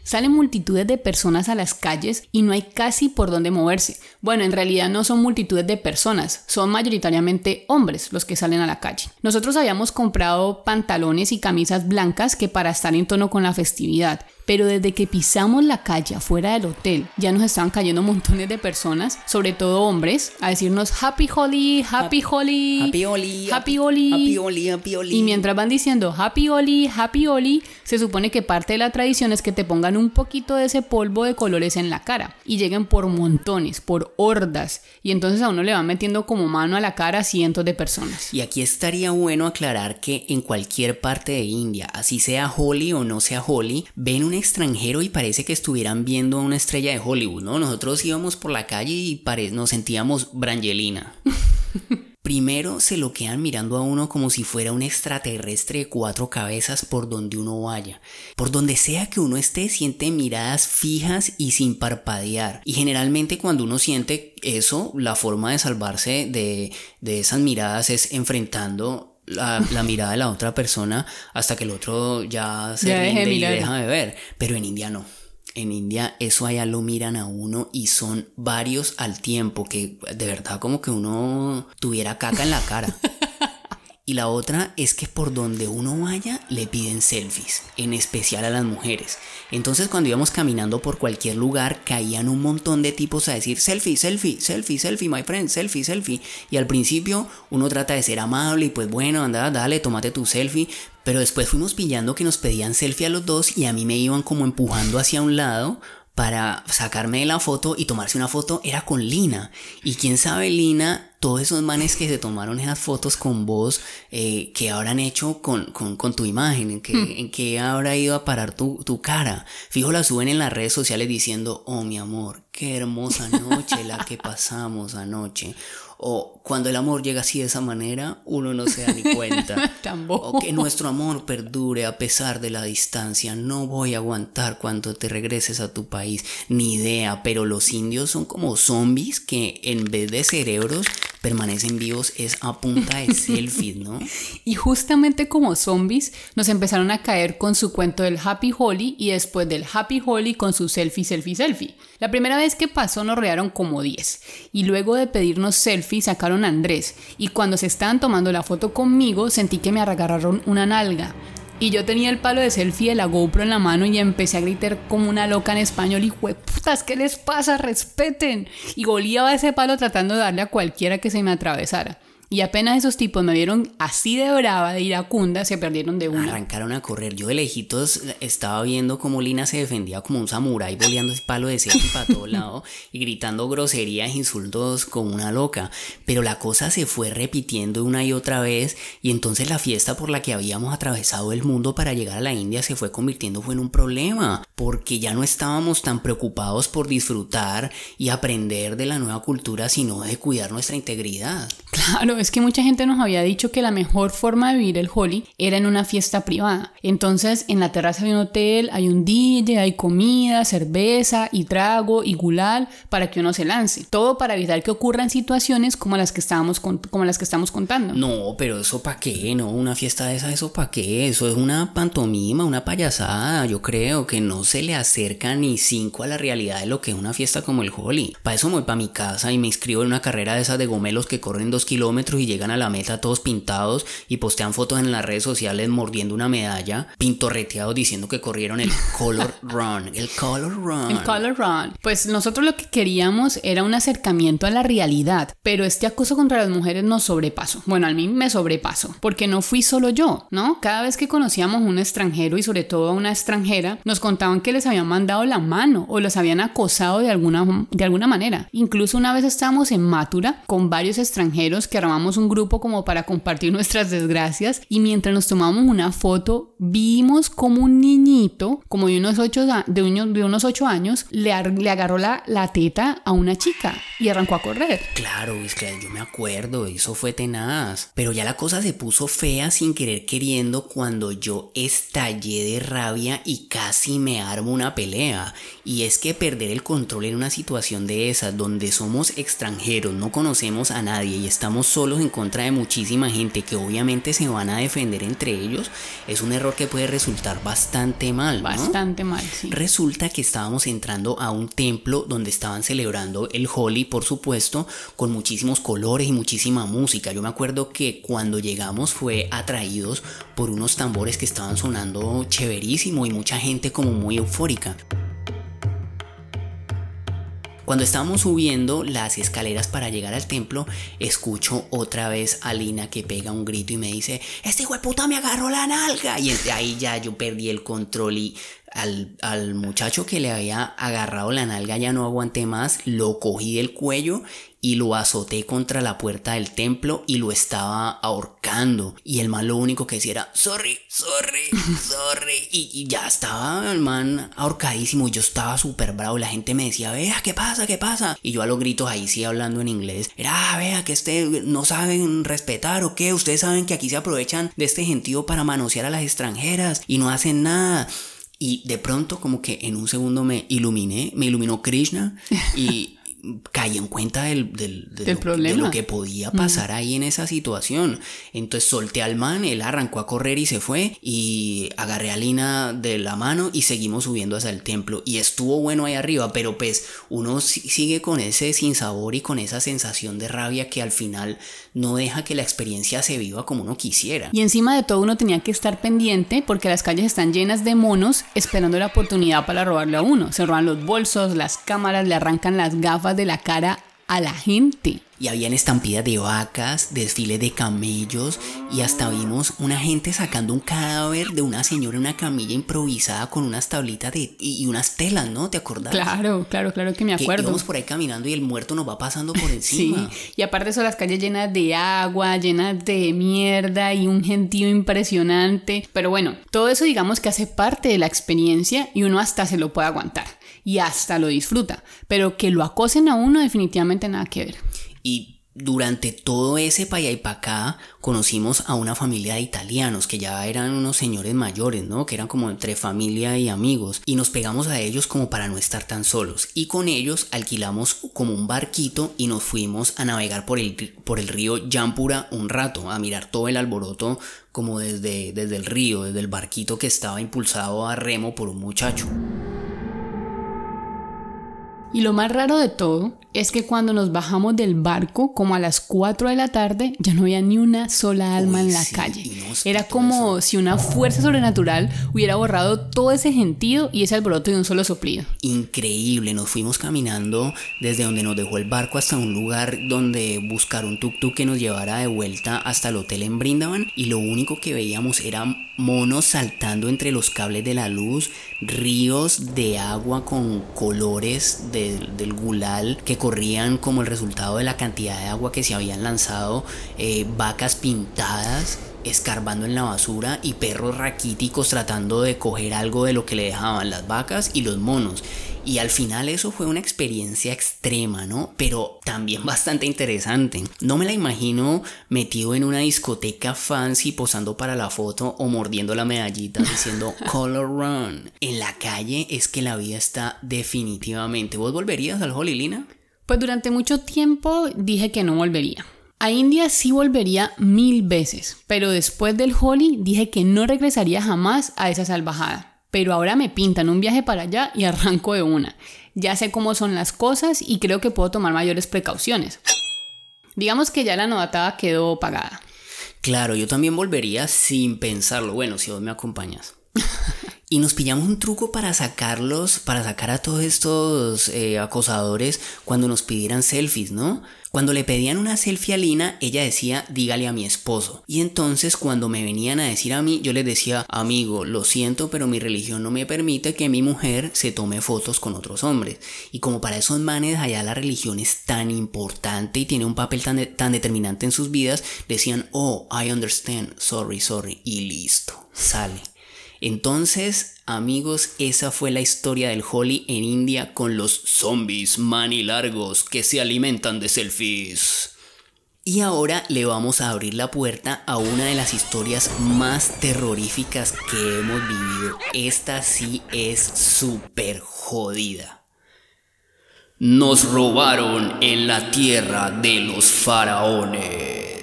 A: Salen multitudes de personas a las calles y no hay casi por dónde moverse. Bueno, en realidad no son multitudes de personas, son mayoritariamente hombres los que salen a la calle. Nosotros habíamos comprado pantalones y camisas blancas que para estar en tono con la festividad, pero desde que pisamos la calle afuera del hotel ya nos estaban cayendo (laughs) montones de personas, sobre todo hombres, a decirnos Happy Holly, Happy Holly,
B: Happy Holly,
A: Happy Holly,
B: Happy Holly, Happy Holly.
A: Y mientras van diciendo Happy Holly, Happy Holly, se supone que parte de la tradición es que te pongan un poquito de ese polvo de colores en la cara y lleguen por montones, por hordas, y entonces a uno le van metiendo como mano a la cara a cientos de personas.
B: Y aquí estaría bueno aclarar que en cualquier parte de India, así sea Holly o no sea Holly, ven un extranjero y parece que estuvieran viendo a una estrella de Hollywood, ¿no? Nosotros íbamos por la calle y nos sentíamos Brangelina. (laughs) Primero se lo quedan mirando a uno como si fuera un extraterrestre de cuatro cabezas por donde uno vaya. Por donde sea que uno esté, siente miradas fijas y sin parpadear. Y generalmente cuando uno siente eso, la forma de salvarse de, esas miradas es enfrentando la, mirada de la otra persona hasta que el otro ya se rinde y deja de ver. Pero en India no en India eso allá lo miran a uno y son varios al tiempo, que de verdad como que uno tuviera caca en la cara. (laughs) Y la otra es que por donde uno vaya le piden selfies, en especial a las mujeres. Entonces cuando íbamos caminando por cualquier lugar caían un montón de tipos a decir selfie, selfie, selfie, selfie, my friend, selfie, selfie. Y al principio uno trata de ser amable y pues bueno, anda, dale, tómate tu selfie. Pero después fuimos pillando que nos pedían selfie a los dos y a mí me iban como empujando hacia un lado para sacarme la foto y tomarse una foto era con Lina. Y quién sabe, Lina todos esos manes que se tomaron esas fotos con vos, eh, que habrán hecho con, tu imagen, en que, hmm. en que habrá ido a parar tu, tu, cara. Fijo, la suben en las redes sociales diciendo, oh mi amor, qué hermosa noche la que pasamos anoche. O cuando el amor llega así de esa manera, uno no se da ni cuenta. (laughs) o que nuestro amor perdure a pesar de la distancia. No voy a aguantar cuando te regreses a tu país. Ni idea, pero los indios son como zombies que en vez de cerebros permanecen vivos es a punta de (laughs) selfies, ¿no?
A: Y justamente como zombies nos empezaron a caer con su cuento del Happy Holly y después del Happy Holly con su selfie, selfie, selfie. La primera vez que pasó nos rodearon como 10 y luego de pedirnos selfie sacaron a Andrés y cuando se estaban tomando la foto conmigo sentí que me agarraron una nalga. Y yo tenía el palo de selfie de la GoPro en la mano y empecé a gritar como una loca en español y putas, ¿qué les pasa? Respeten. Y goleaba ese palo tratando de darle a cualquiera que se me atravesara. Y apenas esos tipos me vieron así de brava, de iracunda, se perdieron de una.
B: Arrancaron a correr. Yo de lejitos estaba viendo cómo Lina se defendía como un samurái, boleando ese palo de selfie para todo lado (laughs) y gritando groserías, insultos como una loca. Pero la cosa se fue repitiendo una y otra vez y entonces la fiesta por la que habíamos atravesado el mundo para llegar a la India se fue convirtiendo en un problema, porque ya no estábamos tan preocupados por disfrutar y aprender de la nueva cultura, sino de cuidar nuestra integridad.
A: Claro, es que mucha gente nos había dicho que la mejor forma de vivir el Holi era en una fiesta privada. Entonces, en la terraza de un hotel hay un DJ, hay comida, cerveza y trago y gulal para que uno se lance. Todo para evitar que ocurran situaciones como las que estábamos como las que estamos contando.
B: No, pero eso para qué, no, una fiesta de esa, eso para qué, eso es una pantomima, una payasada. Yo creo que no se le acerca ni cinco a la realidad de lo que es una fiesta como el Holi. Para eso me voy para mi casa y me inscribo en una carrera de esas de gomelos que corren dos kilómetros y llegan a la meta todos pintados y postean fotos en las redes sociales mordiendo una medalla, pintorreteados diciendo que corrieron el (laughs) Color Run. El Color Run.
A: El Color Run. Pues nosotros lo que queríamos era un acercamiento a la realidad, pero este acoso contra las mujeres nos sobrepasó. Bueno, a mí me sobrepasó, porque no fui solo yo, ¿no? Cada vez que conocíamos a un extranjero y sobre todo a una extranjera, nos contaban que les habían mandado la mano o los habían acosado de alguna, de alguna manera. Incluso una vez estábamos en Matura con varios extranjeros que armamos un grupo como para compartir nuestras desgracias y mientras nos tomamos una foto vimos como un niñito, como de unos 8, de unos, de unos ocho años, le, le agarró la, la teta a una chica y arrancó a correr.
B: Claro, es que yo me acuerdo, eso fue tenaz. Pero ya la cosa se puso fea sin querer queriendo cuando yo estallé de rabia y casi me armo una pelea. Y es que perder el control en una situación de esas donde somos extranjeros, no conocemos a nadie y estamos solos en contra de muchísima gente que obviamente se van a defender entre ellos, es un error que puede resultar bastante mal.
A: Bastante mal, sí.
B: Resulta que estábamos entrando a un templo donde estaban celebrando el Holi, por supuesto, con muchísimos colores y muchísima música. Yo me acuerdo que cuando llegamos fue atraídos por unos tambores que estaban sonando chéverísimo y mucha gente como muy eufórica. Cuando estábamos subiendo las escaleras para llegar al templo, escucho otra vez a Lina que pega un grito y me dice, este hijo de puta me agarró la nalga. Y ahí ya yo perdí el control y al, al, muchacho que le había agarrado la nalga ya no aguanté más, lo cogí del cuello y lo azoté contra la puerta del templo y lo estaba ahorcando. Y el man lo único que decía era, sorry, sorry, (laughs) sorry. Y, ya estaba el man ahorcadísimo. Yo estaba súper bravo. La gente me decía, vea, ¿qué pasa? ¿Qué pasa? Y yo a los gritos ahí sí hablando en inglés. Era, ah, vea, que este no saben respetar o qué. Ustedes saben que aquí se aprovechan de este gentío para manosear a las extranjeras y no hacen nada. Y de pronto como que en un segundo me iluminé, me iluminó Krishna y, (laughs) caí en cuenta del, del, de, lo, problema? de, lo, que podía pasar ahí en esa situación. Entonces solté al man, él arrancó a correr y se fue y agarré a Lina de la mano y seguimos subiendo hacia el templo. Y estuvo bueno ahí arriba, pero pues uno sigue con ese sinsabor y con esa sensación de rabia que al final no deja que la experiencia se viva como uno quisiera.
A: Y encima de todo uno tenía que estar pendiente porque las calles están llenas de monos esperando la oportunidad para robarle a uno. Se roban los bolsos, las cámaras, le arrancan las gafas de la cara a la gente.
B: Y habían estampidas de vacas, desfiles de camellos y hasta vimos una gente sacando un cadáver de una señora en una camilla improvisada con unas tablitas de, y, unas telas, ¿no? ¿Te acordás?
A: Claro, claro, claro que me acuerdo.
B: Que íbamos por ahí caminando y el muerto nos va pasando por (laughs) encima.
A: sí, y aparte son las calles llenas de agua, llenas de mierda y un gentío impresionante. Pero bueno, todo eso digamos que hace parte de la experiencia y uno hasta se lo puede aguantar y hasta lo disfruta, pero que lo acosen a uno definitivamente nada que ver.
B: Y durante todo ese para y acá conocimos a una familia de italianos que ya eran unos señores mayores, ¿no? Que eran como entre familia y amigos y nos pegamos a ellos como para no estar tan solos y con ellos alquilamos como un barquito y nos fuimos a navegar por el, por el río Yampura un rato, a mirar todo el alboroto como desde, desde el río, desde el barquito que estaba impulsado a remo por un muchacho.
A: Y lo más raro de todo es que cuando nos bajamos del barco, como a las 4 de la tarde, ya no había ni una sola alma en la calle. Era como si una fuerza sobrenatural hubiera borrado todo ese gentío y ese alboroto de un solo soplido.
B: Increíble, nos fuimos caminando desde donde nos dejó el barco hasta un lugar donde buscar un tuk-tuk que nos llevara de vuelta hasta el hotel en Brindavan y lo único que veíamos eran monos saltando entre los cables de la luz, ríos de agua con colores del gulal que corrían como el resultado de la cantidad de agua que se habían lanzado, eh, vacas pintadas escarbando en la basura y perros raquíticos tratando de coger algo de lo que le dejaban las vacas y los monos. Y al final eso fue una experiencia extrema, ¿no? Pero también (laughs) bastante interesante. No me la imagino metido en una discoteca fancy posando para la foto o mordiendo la medallita diciendo (laughs) Color Run. En la calle es que la vida está definitivamente. ¿Vos volverías al Holilina?
A: Pues durante mucho tiempo dije que no volvería. A India sí volvería mil veces, pero después del Holi dije que no regresaría jamás a esa salvajada pero ahora me pintan un viaje para allá y (laughs) arranco de una. Ya sé cómo son las cosas y creo que puedo tomar mayores precauciones. Digamos que ya la novatada quedó pagada.
B: Claro, yo también volvería sin pensarlo. Bueno, si vos me acompañas. (laughs) Y nos pillamos un truco para sacarlos, para sacar a todos estos eh, acosadores cuando nos pidieran selfies, ¿no? Cuando le pedían una selfie a Lina, ella decía, dígale a mi esposo. Y entonces cuando me venían a decir a mí, yo les decía, amigo, lo siento, pero mi religión no me permite que mi mujer se tome fotos con otros hombres. Y como para esos manes allá la religión es tan importante y tiene un papel tan, tan determinante en sus vidas, decían, oh, I understand, sorry, sorry, y listo, sale. Entonces, amigos, esa fue la historia del Holly en India con los zombies manilargos que se alimentan de selfies. Y ahora le vamos a abrir la puerta a una de las historias más terroríficas que hemos vivido. Esta sí es súper jodida. Nos robaron en la tierra de los faraones.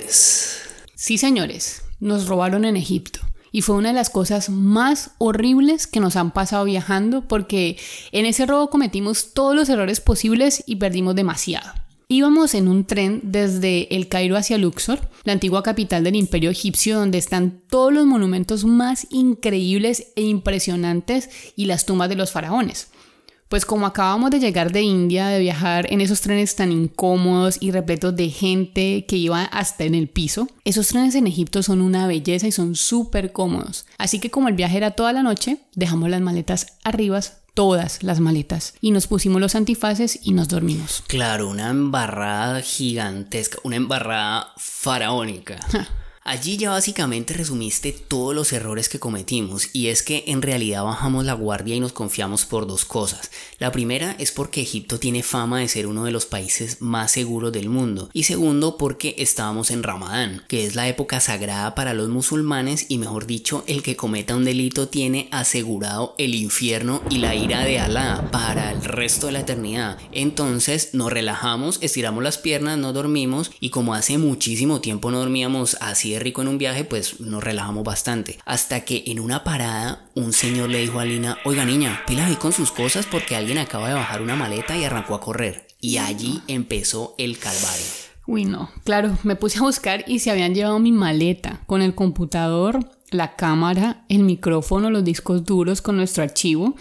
A: Sí, señores, nos robaron en Egipto y fue una de las cosas más horribles que nos han pasado viajando porque en ese robo cometimos todos los errores posibles y perdimos demasiado. Íbamos en un tren desde el Cairo hacia Luxor, la antigua capital del imperio egipcio donde están todos los monumentos más increíbles e impresionantes y las tumbas de los faraones. Pues como acabamos de llegar de India, de viajar en esos trenes tan incómodos y repletos de gente que iba hasta en el piso, esos trenes en Egipto son una belleza y son súper cómodos. Así que como el viaje era toda la noche, dejamos las maletas arriba, todas las maletas y nos pusimos los antifaces y nos dormimos.
B: Claro, una embarrada gigantesca, una embarrada faraónica. Allí ya básicamente resumiste todos los errores que cometimos y es que en realidad bajamos la guardia y nos confiamos por dos cosas. La primera es porque Egipto tiene fama de ser uno de los países más seguros del mundo y segundo porque estábamos en Ramadán, que es la época sagrada para los musulmanes y mejor dicho el que cometa un delito tiene asegurado el infierno y la ira de Alá para el resto de la eternidad. Entonces nos relajamos, estiramos las piernas, no dormimos y como hace muchísimo tiempo no dormíamos así rico en un viaje, pues nos relajamos bastante. Hasta que en una parada un señor le dijo a Lina, oiga niña, pila ahí con sus cosas porque alguien acaba de bajar una maleta y arrancó a correr. Y allí empezó el calvario.
A: Uy, no, claro, me puse a buscar y se habían llevado mi maleta con el computador, la cámara, el micrófono, los discos duros con nuestro archivo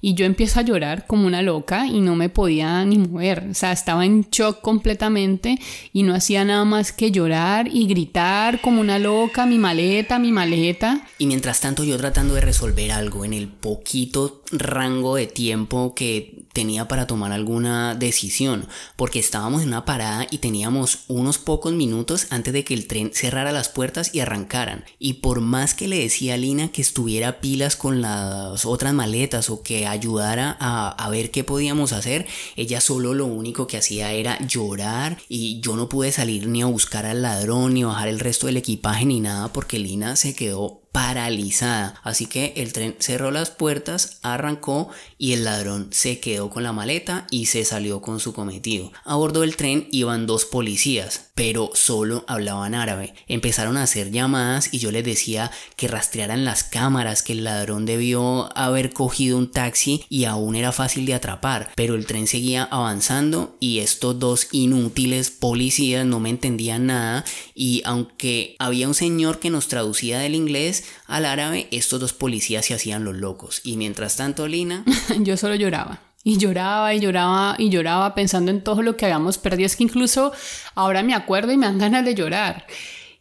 A: y yo empiezo a llorar como una loca y no me podía ni mover, o sea, estaba en shock completamente y no hacía nada más que llorar y gritar como una loca, mi maleta, mi maleta.
B: Y mientras tanto yo tratando de resolver algo en el poquito rango de tiempo que tenía para tomar alguna decisión, porque estábamos en una parada y teníamos unos pocos minutos antes de que el tren cerrara las puertas y arrancaran. Y por más que le decía a Lina que estuviera pilas con las otras maletas o que ayudara a, a ver qué podíamos hacer, ella solo lo único que hacía era llorar y yo no pude salir ni a buscar al ladrón ni bajar el resto del equipaje ni nada porque Lina se quedó paralizada. Así que el tren cerró las puertas, arrancó y el ladrón se quedó con la maleta y se salió con su cometido. A bordo del tren iban dos policías, pero solo hablaban árabe. Empezaron a hacer llamadas y yo les decía que rastrearan las cámaras, que el ladrón debió haber cogido un taxi y aún era fácil de atrapar, pero el tren seguía avanzando y estos dos inútiles policías no me entendían nada y aunque había un señor que nos traducía del inglés, al árabe, estos dos policías se hacían los locos. Y mientras tanto, Lina... (laughs)
A: Yo solo lloraba. Y lloraba y lloraba y lloraba pensando en todo lo que habíamos perdido. Es que incluso ahora me acuerdo y me dan ganas de llorar.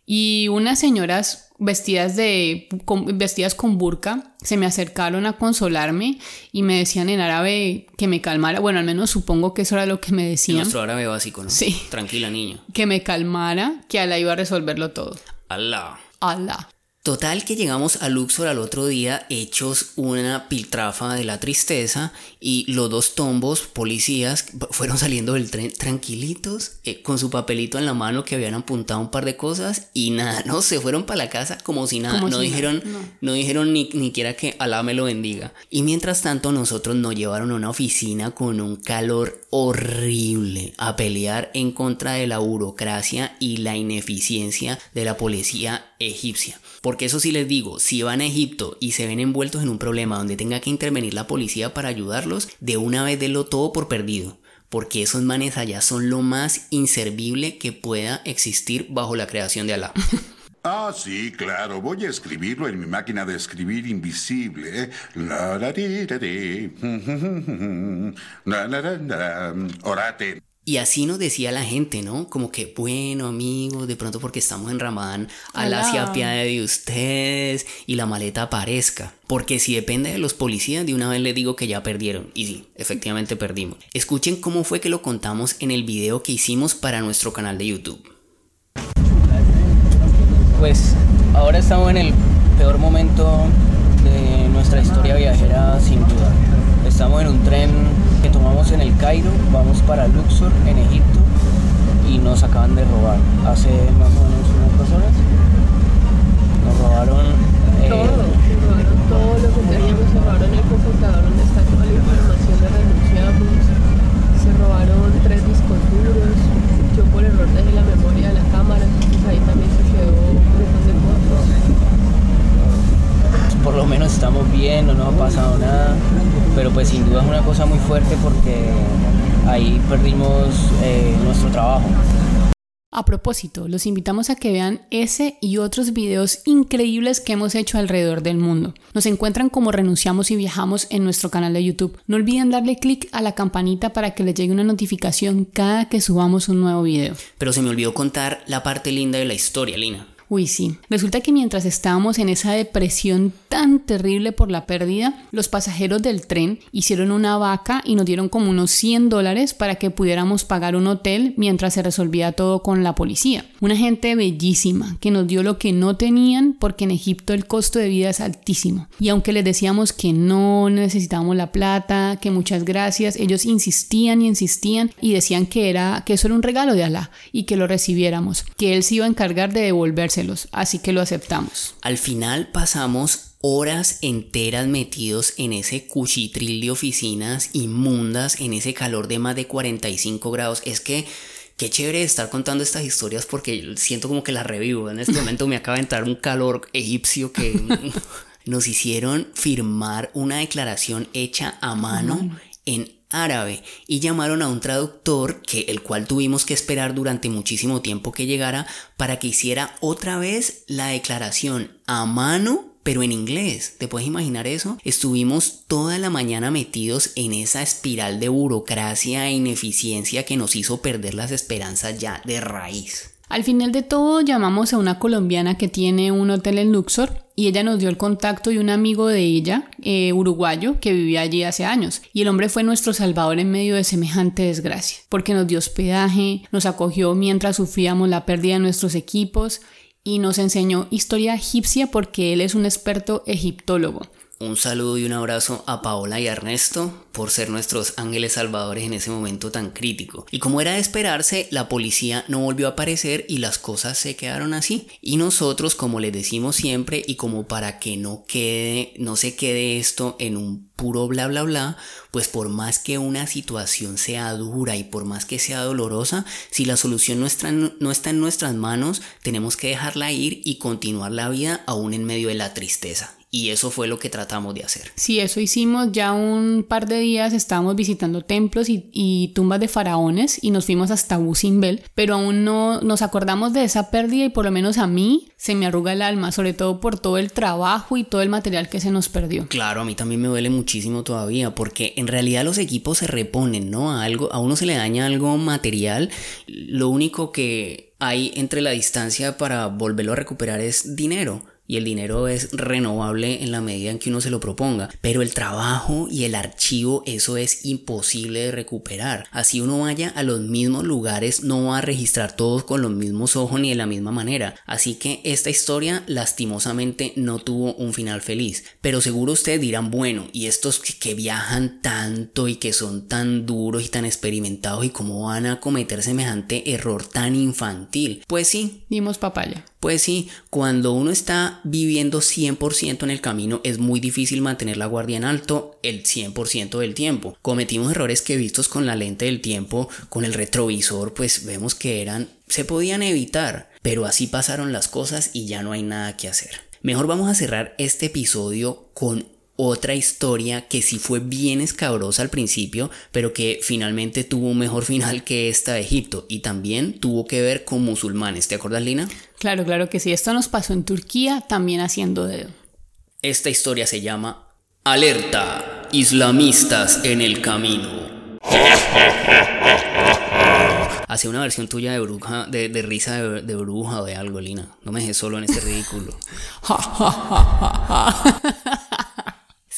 A: Y unas señoras vestidas, de, con, vestidas con burka se me acercaron a consolarme y me decían en árabe que me calmara. Bueno, al menos supongo que eso era lo que me decían.
B: Nuestro árabe básico, ¿no?
A: Sí.
B: Tranquila, niño.
A: Que me calmara, que Allah iba a resolverlo todo.
B: Allah.
A: Allah.
B: Total que llegamos a Luxor al otro día hechos una piltrafa de la tristeza y los dos tombos policías fueron saliendo del tren tranquilitos eh, con su papelito en la mano que habían apuntado un par de cosas y nada, no, se fueron para la casa como si nada, no, dijeron, no. dijeron ni, ni quiera que Alá me lo bendiga. Y mientras tanto nosotros nos llevaron a una oficina con un calor horrible a pelear en contra de la burocracia y la ineficiencia de la policía egipcia. Porque eso sí les digo, si van a Egipto y se ven envueltos en un problema donde tenga que intervenir la policía para ayudarlos, de una vez denlo todo por perdido. Porque esos manes allá son lo más inservible que pueda existir bajo la creación de Alá. (laughs)
C: Ah, sí, claro. Voy a escribirlo en mi máquina de escribir invisible. La, la, di, la, di. La, la, la, la. Orate.
B: Y así nos decía la gente, ¿no? Como que, bueno, amigos, de pronto porque estamos en Ramadán, Alá se apiade de ustedes y la maleta aparezca. Porque si depende de los policías, de una vez les digo que ya perdieron. Y sí, efectivamente perdimos. Escuchen cómo fue que lo contamos en el video que hicimos para nuestro canal de YouTube.
D: Pues ahora estamos en el peor momento de nuestra historia viajera sin duda. Estamos en un tren que tomamos en el Cairo, vamos para Luxor en Egipto y nos acaban de robar hace más o menos unas dos horas. Nos robaron
A: propósito, los invitamos a que vean ese y otros videos increíbles que hemos hecho alrededor del mundo. Nos encuentran como Renunciamos y Viajamos en nuestro canal de YouTube. No olviden darle clic a la campanita para que les llegue una notificación cada que subamos un nuevo video.
B: Pero se me olvidó contar la parte linda de la historia, Lina.
A: Uy, sí. Resulta que mientras estábamos en esa depresión tan terrible por la pérdida, los pasajeros del tren hicieron una vaca y nos dieron como unos 100 dólares para que pudiéramos pagar un hotel mientras se resolvía todo con la policía. Una gente bellísima que nos dio lo que no tenían porque en Egipto el costo de vida es altísimo. Y aunque les decíamos que no necesitábamos la plata, que muchas gracias, ellos insistían y insistían y decían que era que eso era un regalo de Alá y que lo recibiéramos, que él se iba a encargar de así que lo aceptamos.
B: Al final pasamos horas enteras metidos en ese cuchitril de oficinas inmundas, en ese calor de más de 45 grados. Es que qué chévere estar contando estas historias porque siento como que las revivo. En este momento me acaba de entrar un calor egipcio que (laughs) nos hicieron firmar una declaración hecha a mano en árabe y llamaron a un traductor que el cual tuvimos que esperar durante muchísimo tiempo que llegara para que hiciera otra vez la declaración a mano pero en inglés. ¿Te puedes imaginar eso? Estuvimos toda la mañana metidos en esa espiral de burocracia e ineficiencia que nos hizo perder las esperanzas ya de raíz.
A: Al final de todo llamamos a una colombiana que tiene un hotel en Luxor y ella nos dio el contacto de un amigo de ella, eh, uruguayo, que vivía allí hace años. Y el hombre fue nuestro salvador en medio de semejante desgracia, porque nos dio hospedaje, nos acogió mientras sufríamos la pérdida de nuestros equipos y nos enseñó historia egipcia porque él es un experto egiptólogo.
B: Un saludo y un abrazo a Paola y a Ernesto por ser nuestros ángeles salvadores en ese momento tan crítico. Y como era de esperarse, la policía no volvió a aparecer y las cosas se quedaron así. Y nosotros, como les decimos siempre y como para que no quede, no se quede esto en un puro bla bla bla, pues por más que una situación sea dura y por más que sea dolorosa, si la solución no está, no está en nuestras manos, tenemos que dejarla ir y continuar la vida aún en medio de la tristeza. Y eso fue lo que tratamos de hacer.
A: Sí, eso hicimos. Ya un par de días estábamos visitando templos y, y tumbas de faraones y nos fuimos hasta Busimbel, pero aún no nos acordamos de esa pérdida y por lo menos a mí se me arruga el alma, sobre todo por todo el trabajo y todo el material que se nos perdió.
B: Claro, a mí también me duele muchísimo todavía, porque en realidad los equipos se reponen, ¿no? A algo, a uno se le daña algo material. Lo único que hay entre la distancia para volverlo a recuperar es dinero y el dinero es renovable en la medida en que uno se lo proponga. Pero el trabajo y el archivo, eso es imposible de recuperar. Así uno vaya a los mismos lugares, no va a registrar todos con los mismos ojos ni de la misma manera. Así que esta historia lastimosamente no tuvo un final feliz. Pero seguro ustedes dirán, bueno, y estos que, que viajan tanto y que son tan duros y tan experimentados y cómo van a cometer semejante error tan infantil. Pues sí,
A: Dimos papaya.
B: pues sí, cuando uno está viviendo 100% en el camino es muy difícil mantener la guardia en alto el 100% del tiempo. Cometimos errores que vistos con la lente del tiempo, con el retrovisor, pues vemos que eran se podían evitar, pero así pasaron las cosas y ya no hay nada que hacer. Mejor vamos a cerrar este episodio con otra historia que sí fue bien escabrosa al principio, pero que finalmente tuvo un mejor final que esta de Egipto y también tuvo que ver con musulmanes. ¿Te acuerdas, Lina?
A: Claro, claro que sí. Esto nos pasó en Turquía, también haciendo dedo.
B: Esta historia se llama Alerta, islamistas en el camino. (laughs) Hace una versión tuya de bruja, de, de risa de, de, bruja o de algo, Lina. No me dejes solo en este ridículo. (laughs)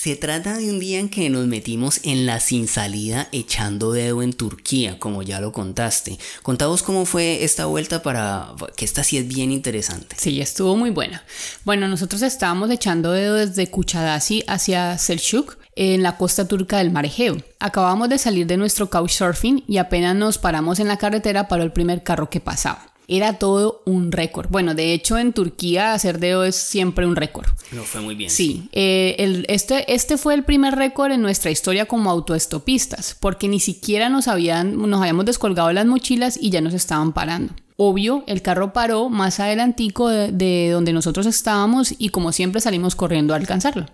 B: Se trata de un día en que nos metimos en la sin salida echando dedo en Turquía, como ya lo contaste. Contaos cómo fue esta vuelta para que esta sí es bien interesante.
A: Sí, estuvo muy buena. Bueno, nosotros estábamos echando dedo desde Kuchadasi hacia Selçuk en la costa turca del mar Egeo. Acabamos de salir de nuestro couchsurfing y apenas nos paramos en la carretera para el primer carro que pasaba. Era todo un récord. Bueno, de hecho en Turquía hacer dedo es siempre un récord.
B: No fue muy bien.
A: Sí, eh, el, este, este fue el primer récord en nuestra historia como autoestopistas, porque ni siquiera nos, habían, nos habíamos descolgado las mochilas y ya nos estaban parando. Obvio, el carro paró más adelantico de, de donde nosotros estábamos y como siempre salimos corriendo a alcanzarlo.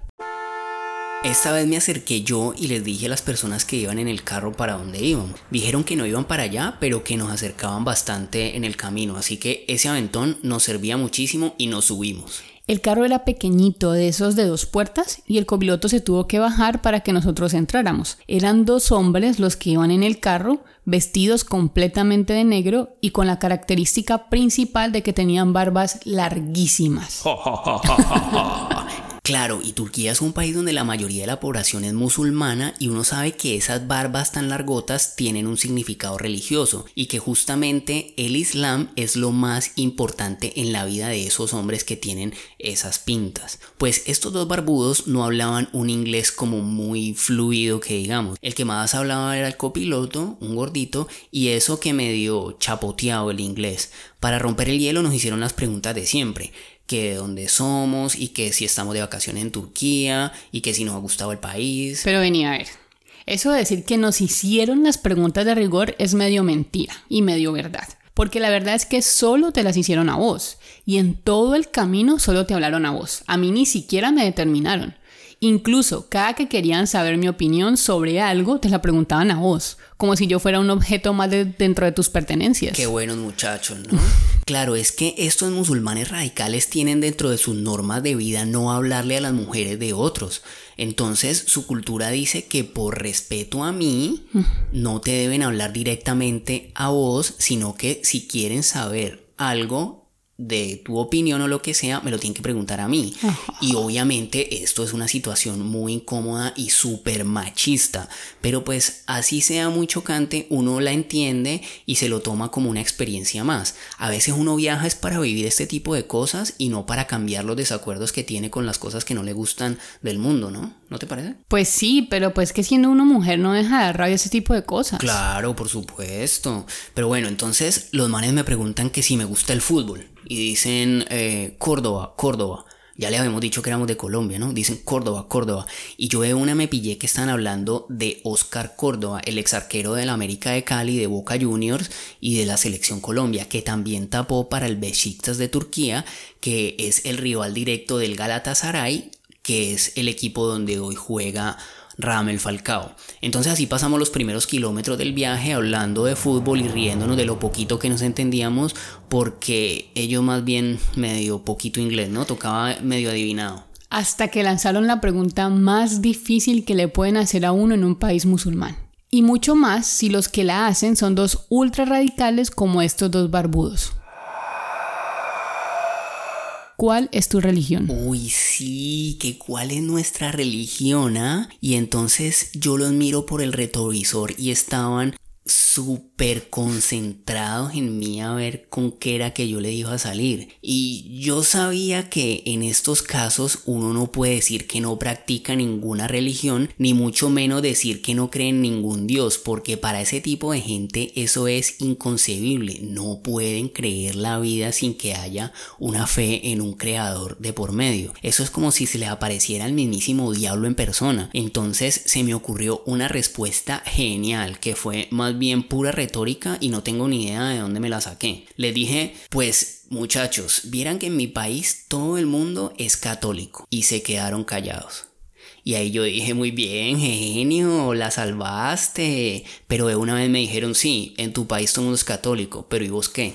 B: Esta vez me acerqué yo y les dije a las personas que iban en el carro para dónde iban. Dijeron que no iban para allá, pero que nos acercaban bastante en el camino, así que ese aventón nos servía muchísimo y nos subimos.
A: El carro era pequeñito, de esos de dos puertas, y el copiloto se tuvo que bajar para que nosotros entráramos. Eran dos hombres los que iban en el carro, vestidos completamente de negro y con la característica principal de que tenían barbas larguísimas. (laughs)
B: Claro, y Turquía es un país donde la mayoría de la población es musulmana y uno sabe que esas barbas tan largotas tienen un significado religioso y que justamente el Islam es lo más importante en la vida de esos hombres que tienen esas pintas. Pues estos dos barbudos no hablaban un inglés como muy fluido que digamos. El que más hablaba era el copiloto, un gordito, y eso que medio chapoteado el inglés. Para romper el hielo nos hicieron las preguntas de siempre que de dónde somos y que si estamos de vacaciones en Turquía y que si nos ha gustado el país.
A: Pero venía a ver. Eso de decir que nos hicieron las preguntas de rigor es medio mentira y medio verdad. Porque la verdad es que solo te las hicieron a vos. Y en todo el camino solo te hablaron a vos. A mí ni siquiera me determinaron. Incluso cada que querían saber mi opinión sobre algo, te la preguntaban a vos, como si yo fuera un objeto más de dentro de tus pertenencias.
B: Qué buenos muchachos, ¿no? (laughs) claro, es que estos musulmanes radicales tienen dentro de sus normas de vida no hablarle a las mujeres de otros. Entonces su cultura dice que por respeto a mí no te deben hablar directamente a vos, sino que si quieren saber algo de tu opinión o lo que sea, me lo tienen que preguntar a mí. Y obviamente esto es una situación muy incómoda y súper machista, pero pues así sea muy chocante, uno la entiende y se lo toma como una experiencia más. A veces uno viaja es para vivir este tipo de cosas y no para cambiar los desacuerdos que tiene con las cosas que no le gustan del mundo, ¿no? ¿No te parece?
A: Pues sí, pero pues que siendo una mujer no deja de dar rabia ese tipo de cosas.
B: Claro, por supuesto. Pero bueno, entonces los manes me preguntan que si me gusta el fútbol y dicen eh, Córdoba, Córdoba. Ya le habíamos dicho que éramos de Colombia, ¿no? Dicen Córdoba, Córdoba. Y yo veo una me pillé que están hablando de Oscar Córdoba, el ex arquero del América de Cali, de Boca Juniors y de la Selección Colombia, que también tapó para el Besiktas de Turquía, que es el rival directo del Galatasaray, que es el equipo donde hoy juega Ramel Falcao. Entonces así pasamos los primeros kilómetros del viaje hablando de fútbol y riéndonos de lo poquito que nos entendíamos porque ellos más bien medio poquito inglés, ¿no? Tocaba medio adivinado.
A: Hasta que lanzaron la pregunta más difícil que le pueden hacer a uno en un país musulmán. Y mucho más si los que la hacen son dos ultra radicales como estos dos barbudos. ¿Cuál es tu religión?
B: Uy, sí, que cuál es nuestra religión, ¿ah? Y entonces yo los miro por el retrovisor y estaban súper concentrados en mí a ver con qué era que yo le iba a salir. Y yo sabía que en estos casos uno no puede decir que no practica ninguna religión, ni mucho menos decir que no cree en ningún Dios, porque para ese tipo de gente eso es inconcebible. No pueden creer la vida sin que haya una fe en un creador de por medio. Eso es como si se le apareciera el mismísimo diablo en persona. Entonces se me ocurrió una respuesta genial que fue más bien pura retórica y no tengo ni idea de dónde me la saqué. Le dije, pues muchachos, vieran que en mi país todo el mundo es católico y se quedaron callados. Y ahí yo dije, muy bien, genio, la salvaste. Pero de una vez me dijeron, sí, en tu país todo el mundo es católico, pero ¿y vos qué?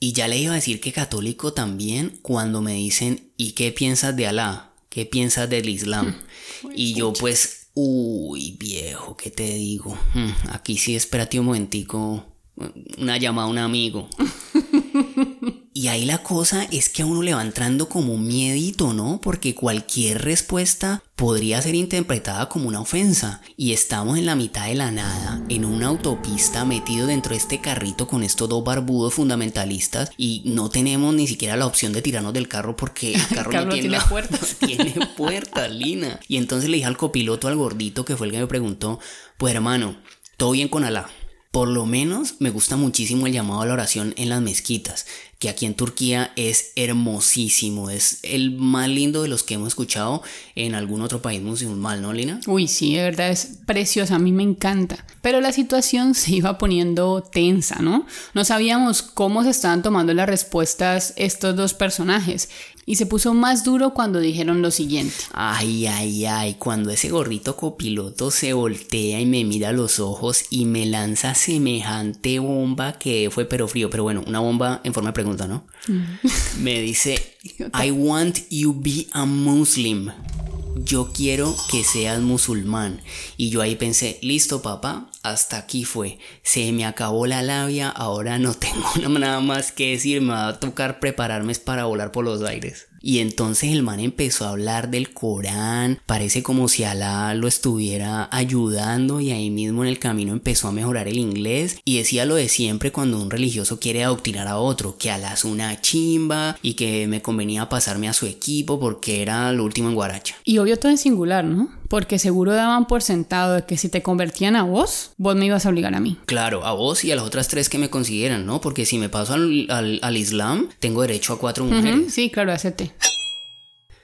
B: Y ya le iba a decir que católico también cuando me dicen, ¿y qué piensas de Alá? ¿Qué piensas del Islam? (laughs) y yo pues, uy, viejo, ¿qué te digo? Hmm, aquí sí, espérate un momentico, una llamada a un amigo. (laughs) Y ahí la cosa es que a uno le va entrando como un miedito, ¿no? Porque cualquier respuesta podría ser interpretada como una ofensa. Y estamos en la mitad de la nada, en una autopista metido dentro de este carrito con estos dos barbudos fundamentalistas y no tenemos ni siquiera la opción de tirarnos del carro porque (laughs) el carro, no tiene, puertas. (laughs) tiene puertas, Lina. Y entonces le dije al copiloto, al gordito, que fue el que me preguntó, pues hermano, todo bien con Alá. Por lo menos me gusta muchísimo el llamado a la oración en las mezquitas, que aquí en Turquía es hermosísimo, es el más lindo de los que hemos escuchado en algún otro país musulmán, ¿no, Lina?
A: Uy, sí, de verdad es preciosa, a mí me encanta. Pero la situación (laughs) se iba poniendo tensa, ¿no? No sabíamos cómo se estaban tomando las respuestas estos dos personajes y se puso más duro cuando dijeron lo siguiente.
B: Ay, ay, ay, cuando ese gordito copiloto se voltea y me mira a los ojos y me lanza semejante bomba que fue pero frío, pero bueno, una bomba en forma de pregunta, ¿no? Mm. me dice, I want you be a Muslim. Yo quiero que seas musulmán. Y yo ahí pensé, listo papá, hasta aquí fue. Se me acabó la labia, ahora no tengo (laughs) nada más que decir, me va a tocar prepararme para volar por los aires. Y entonces el man empezó a hablar del Corán, parece como si Alá lo estuviera ayudando y ahí mismo en el camino empezó a mejorar el inglés y decía lo de siempre cuando un religioso quiere adoctrinar a otro, que Alá es una chimba y que me convenía pasarme a su equipo porque era lo último en Guaracha.
A: Y obvio todo en singular, ¿no? Porque seguro daban por sentado de que si te convertían a vos, vos me ibas a obligar a mí.
B: Claro, a vos y a las otras tres que me consiguieran, ¿no? Porque si me paso al, Islam, tengo derecho a cuatro mujeres.
A: sí, claro, acepté.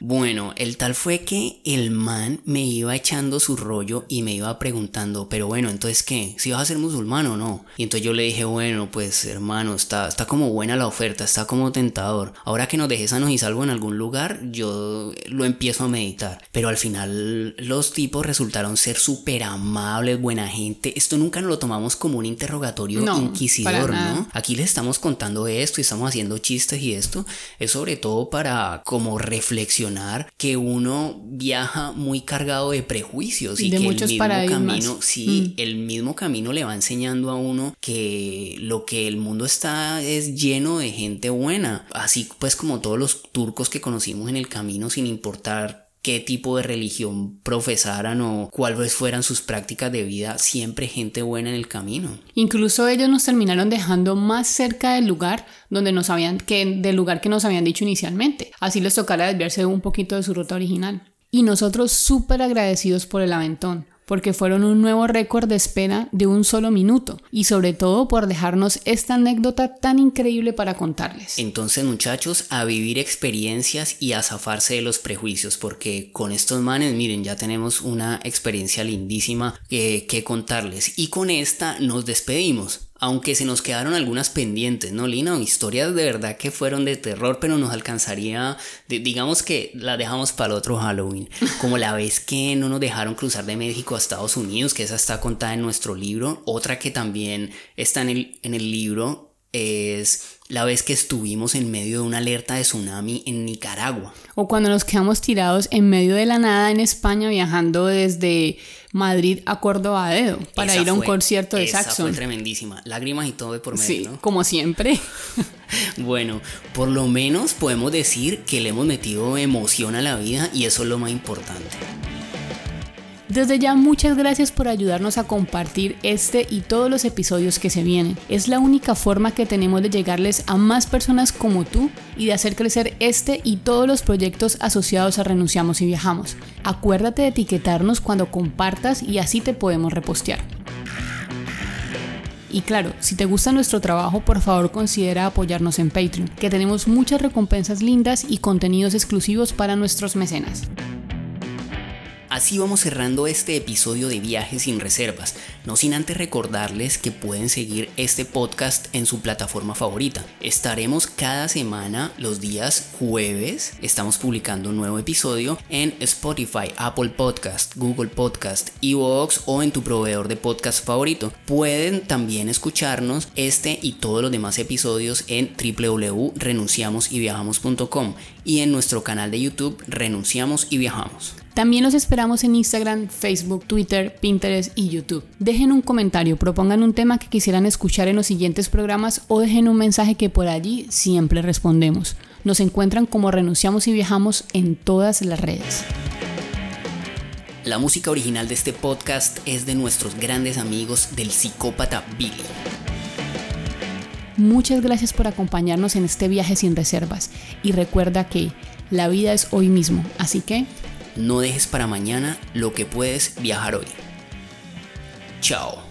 B: Bueno, el tal fue que el man me iba echando su rollo y me iba preguntando, pero bueno, entonces qué, si vas a ser musulmán o no. Y entonces yo le dije, bueno, pues hermano, está, está como buena la oferta, está como tentador. Ahora que nos dejes sanos y salvo en algún lugar, yo lo empiezo a meditar. Pero al final los tipos resultaron ser súper amables, buena gente. Esto nunca nos lo tomamos como un interrogatorio inquisidor, ¿no? Aquí les estamos contando esto y estamos haciendo chistes y esto. Es sobre todo para como reflexionar que uno viaja muy cargado de prejuicios y,
A: de
B: que
A: muchos
B: el mismo camino, sí, mm. el mismo camino le va enseñando a uno que lo que el mundo está es lleno de gente buena, así pues como todos los turcos que conocimos en el camino sin importar qué tipo de religión profesaran o cuáles fueran sus prácticas de vida, siempre gente buena en el camino.
A: Incluso ellos nos terminaron dejando más cerca del lugar donde nos habían que del lugar que nos habían dicho inicialmente. Así les tocara desviarse un poquito de su ruta original. Y nosotros súper agradecidos por el aventón porque fueron un nuevo récord de espera de un solo minuto y sobre todo por dejarnos esta anécdota tan increíble para contarles.
B: Entonces muchachos, a vivir experiencias y a zafarse de los prejuicios porque con estos manes, miren, ya tenemos una experiencia lindísima que, que contarles y con esta nos despedimos aunque se nos quedaron algunas pendientes, ¿no, Lina? Historias de verdad que fueron de terror, pero nos alcanzaría, digamos que la dejamos para el otro Halloween, (laughs) como la vez que no nos dejaron cruzar de México a Estados Unidos, que esa está contada en nuestro libro, otra que también está en el, en el libro es la vez que estuvimos en medio de una alerta de tsunami en Nicaragua.
A: O cuando nos quedamos tirados en medio de la nada en España viajando desde Madrid a Córdoba a dedo para ir a un concierto de esa Saxon.
B: Fue tremendísima, lágrimas y todo de por medio. Sí,
A: como siempre. (laughs)
B: bueno, por lo menos podemos decir que le hemos metido emoción a la vida y eso es lo más importante.
A: Desde ya muchas gracias por ayudarnos a compartir este y todos los episodios que se vienen. Es la única forma que tenemos de llegarles a más personas como tú y de hacer crecer este y todos los proyectos asociados a Renunciamos y Viajamos. Acuérdate de etiquetarnos cuando compartas y así te podemos repostear. Y claro, si te gusta nuestro trabajo, por favor considera apoyarnos en Patreon, que tenemos muchas recompensas lindas y contenidos exclusivos para nuestros mecenas.
B: Así vamos cerrando este episodio de Viajes sin Reservas, no sin antes recordarles que pueden seguir este podcast en su plataforma favorita. Estaremos cada semana los días jueves, estamos publicando un nuevo episodio en Spotify, Apple Podcast, Google Podcast, Evox o en tu proveedor de podcast favorito. Pueden también escucharnos este y todos los demás episodios en www.renunciamosyviajamos.com y en nuestro canal de YouTube Renunciamos y Viajamos.
A: También los esperamos en Instagram, Facebook, Twitter, Pinterest y YouTube. Dejen un comentario, propongan un tema que quisieran escuchar en los siguientes programas o dejen un mensaje que por allí siempre respondemos. Nos encuentran como Renunciamos y Viajamos en todas las redes.
B: La música original de este podcast es de nuestros grandes amigos del psicópata Billy.
A: Muchas gracias por acompañarnos en este viaje sin reservas y recuerda que la vida es hoy mismo, así que
B: no dejes para mañana lo que puedes viajar hoy. Chao.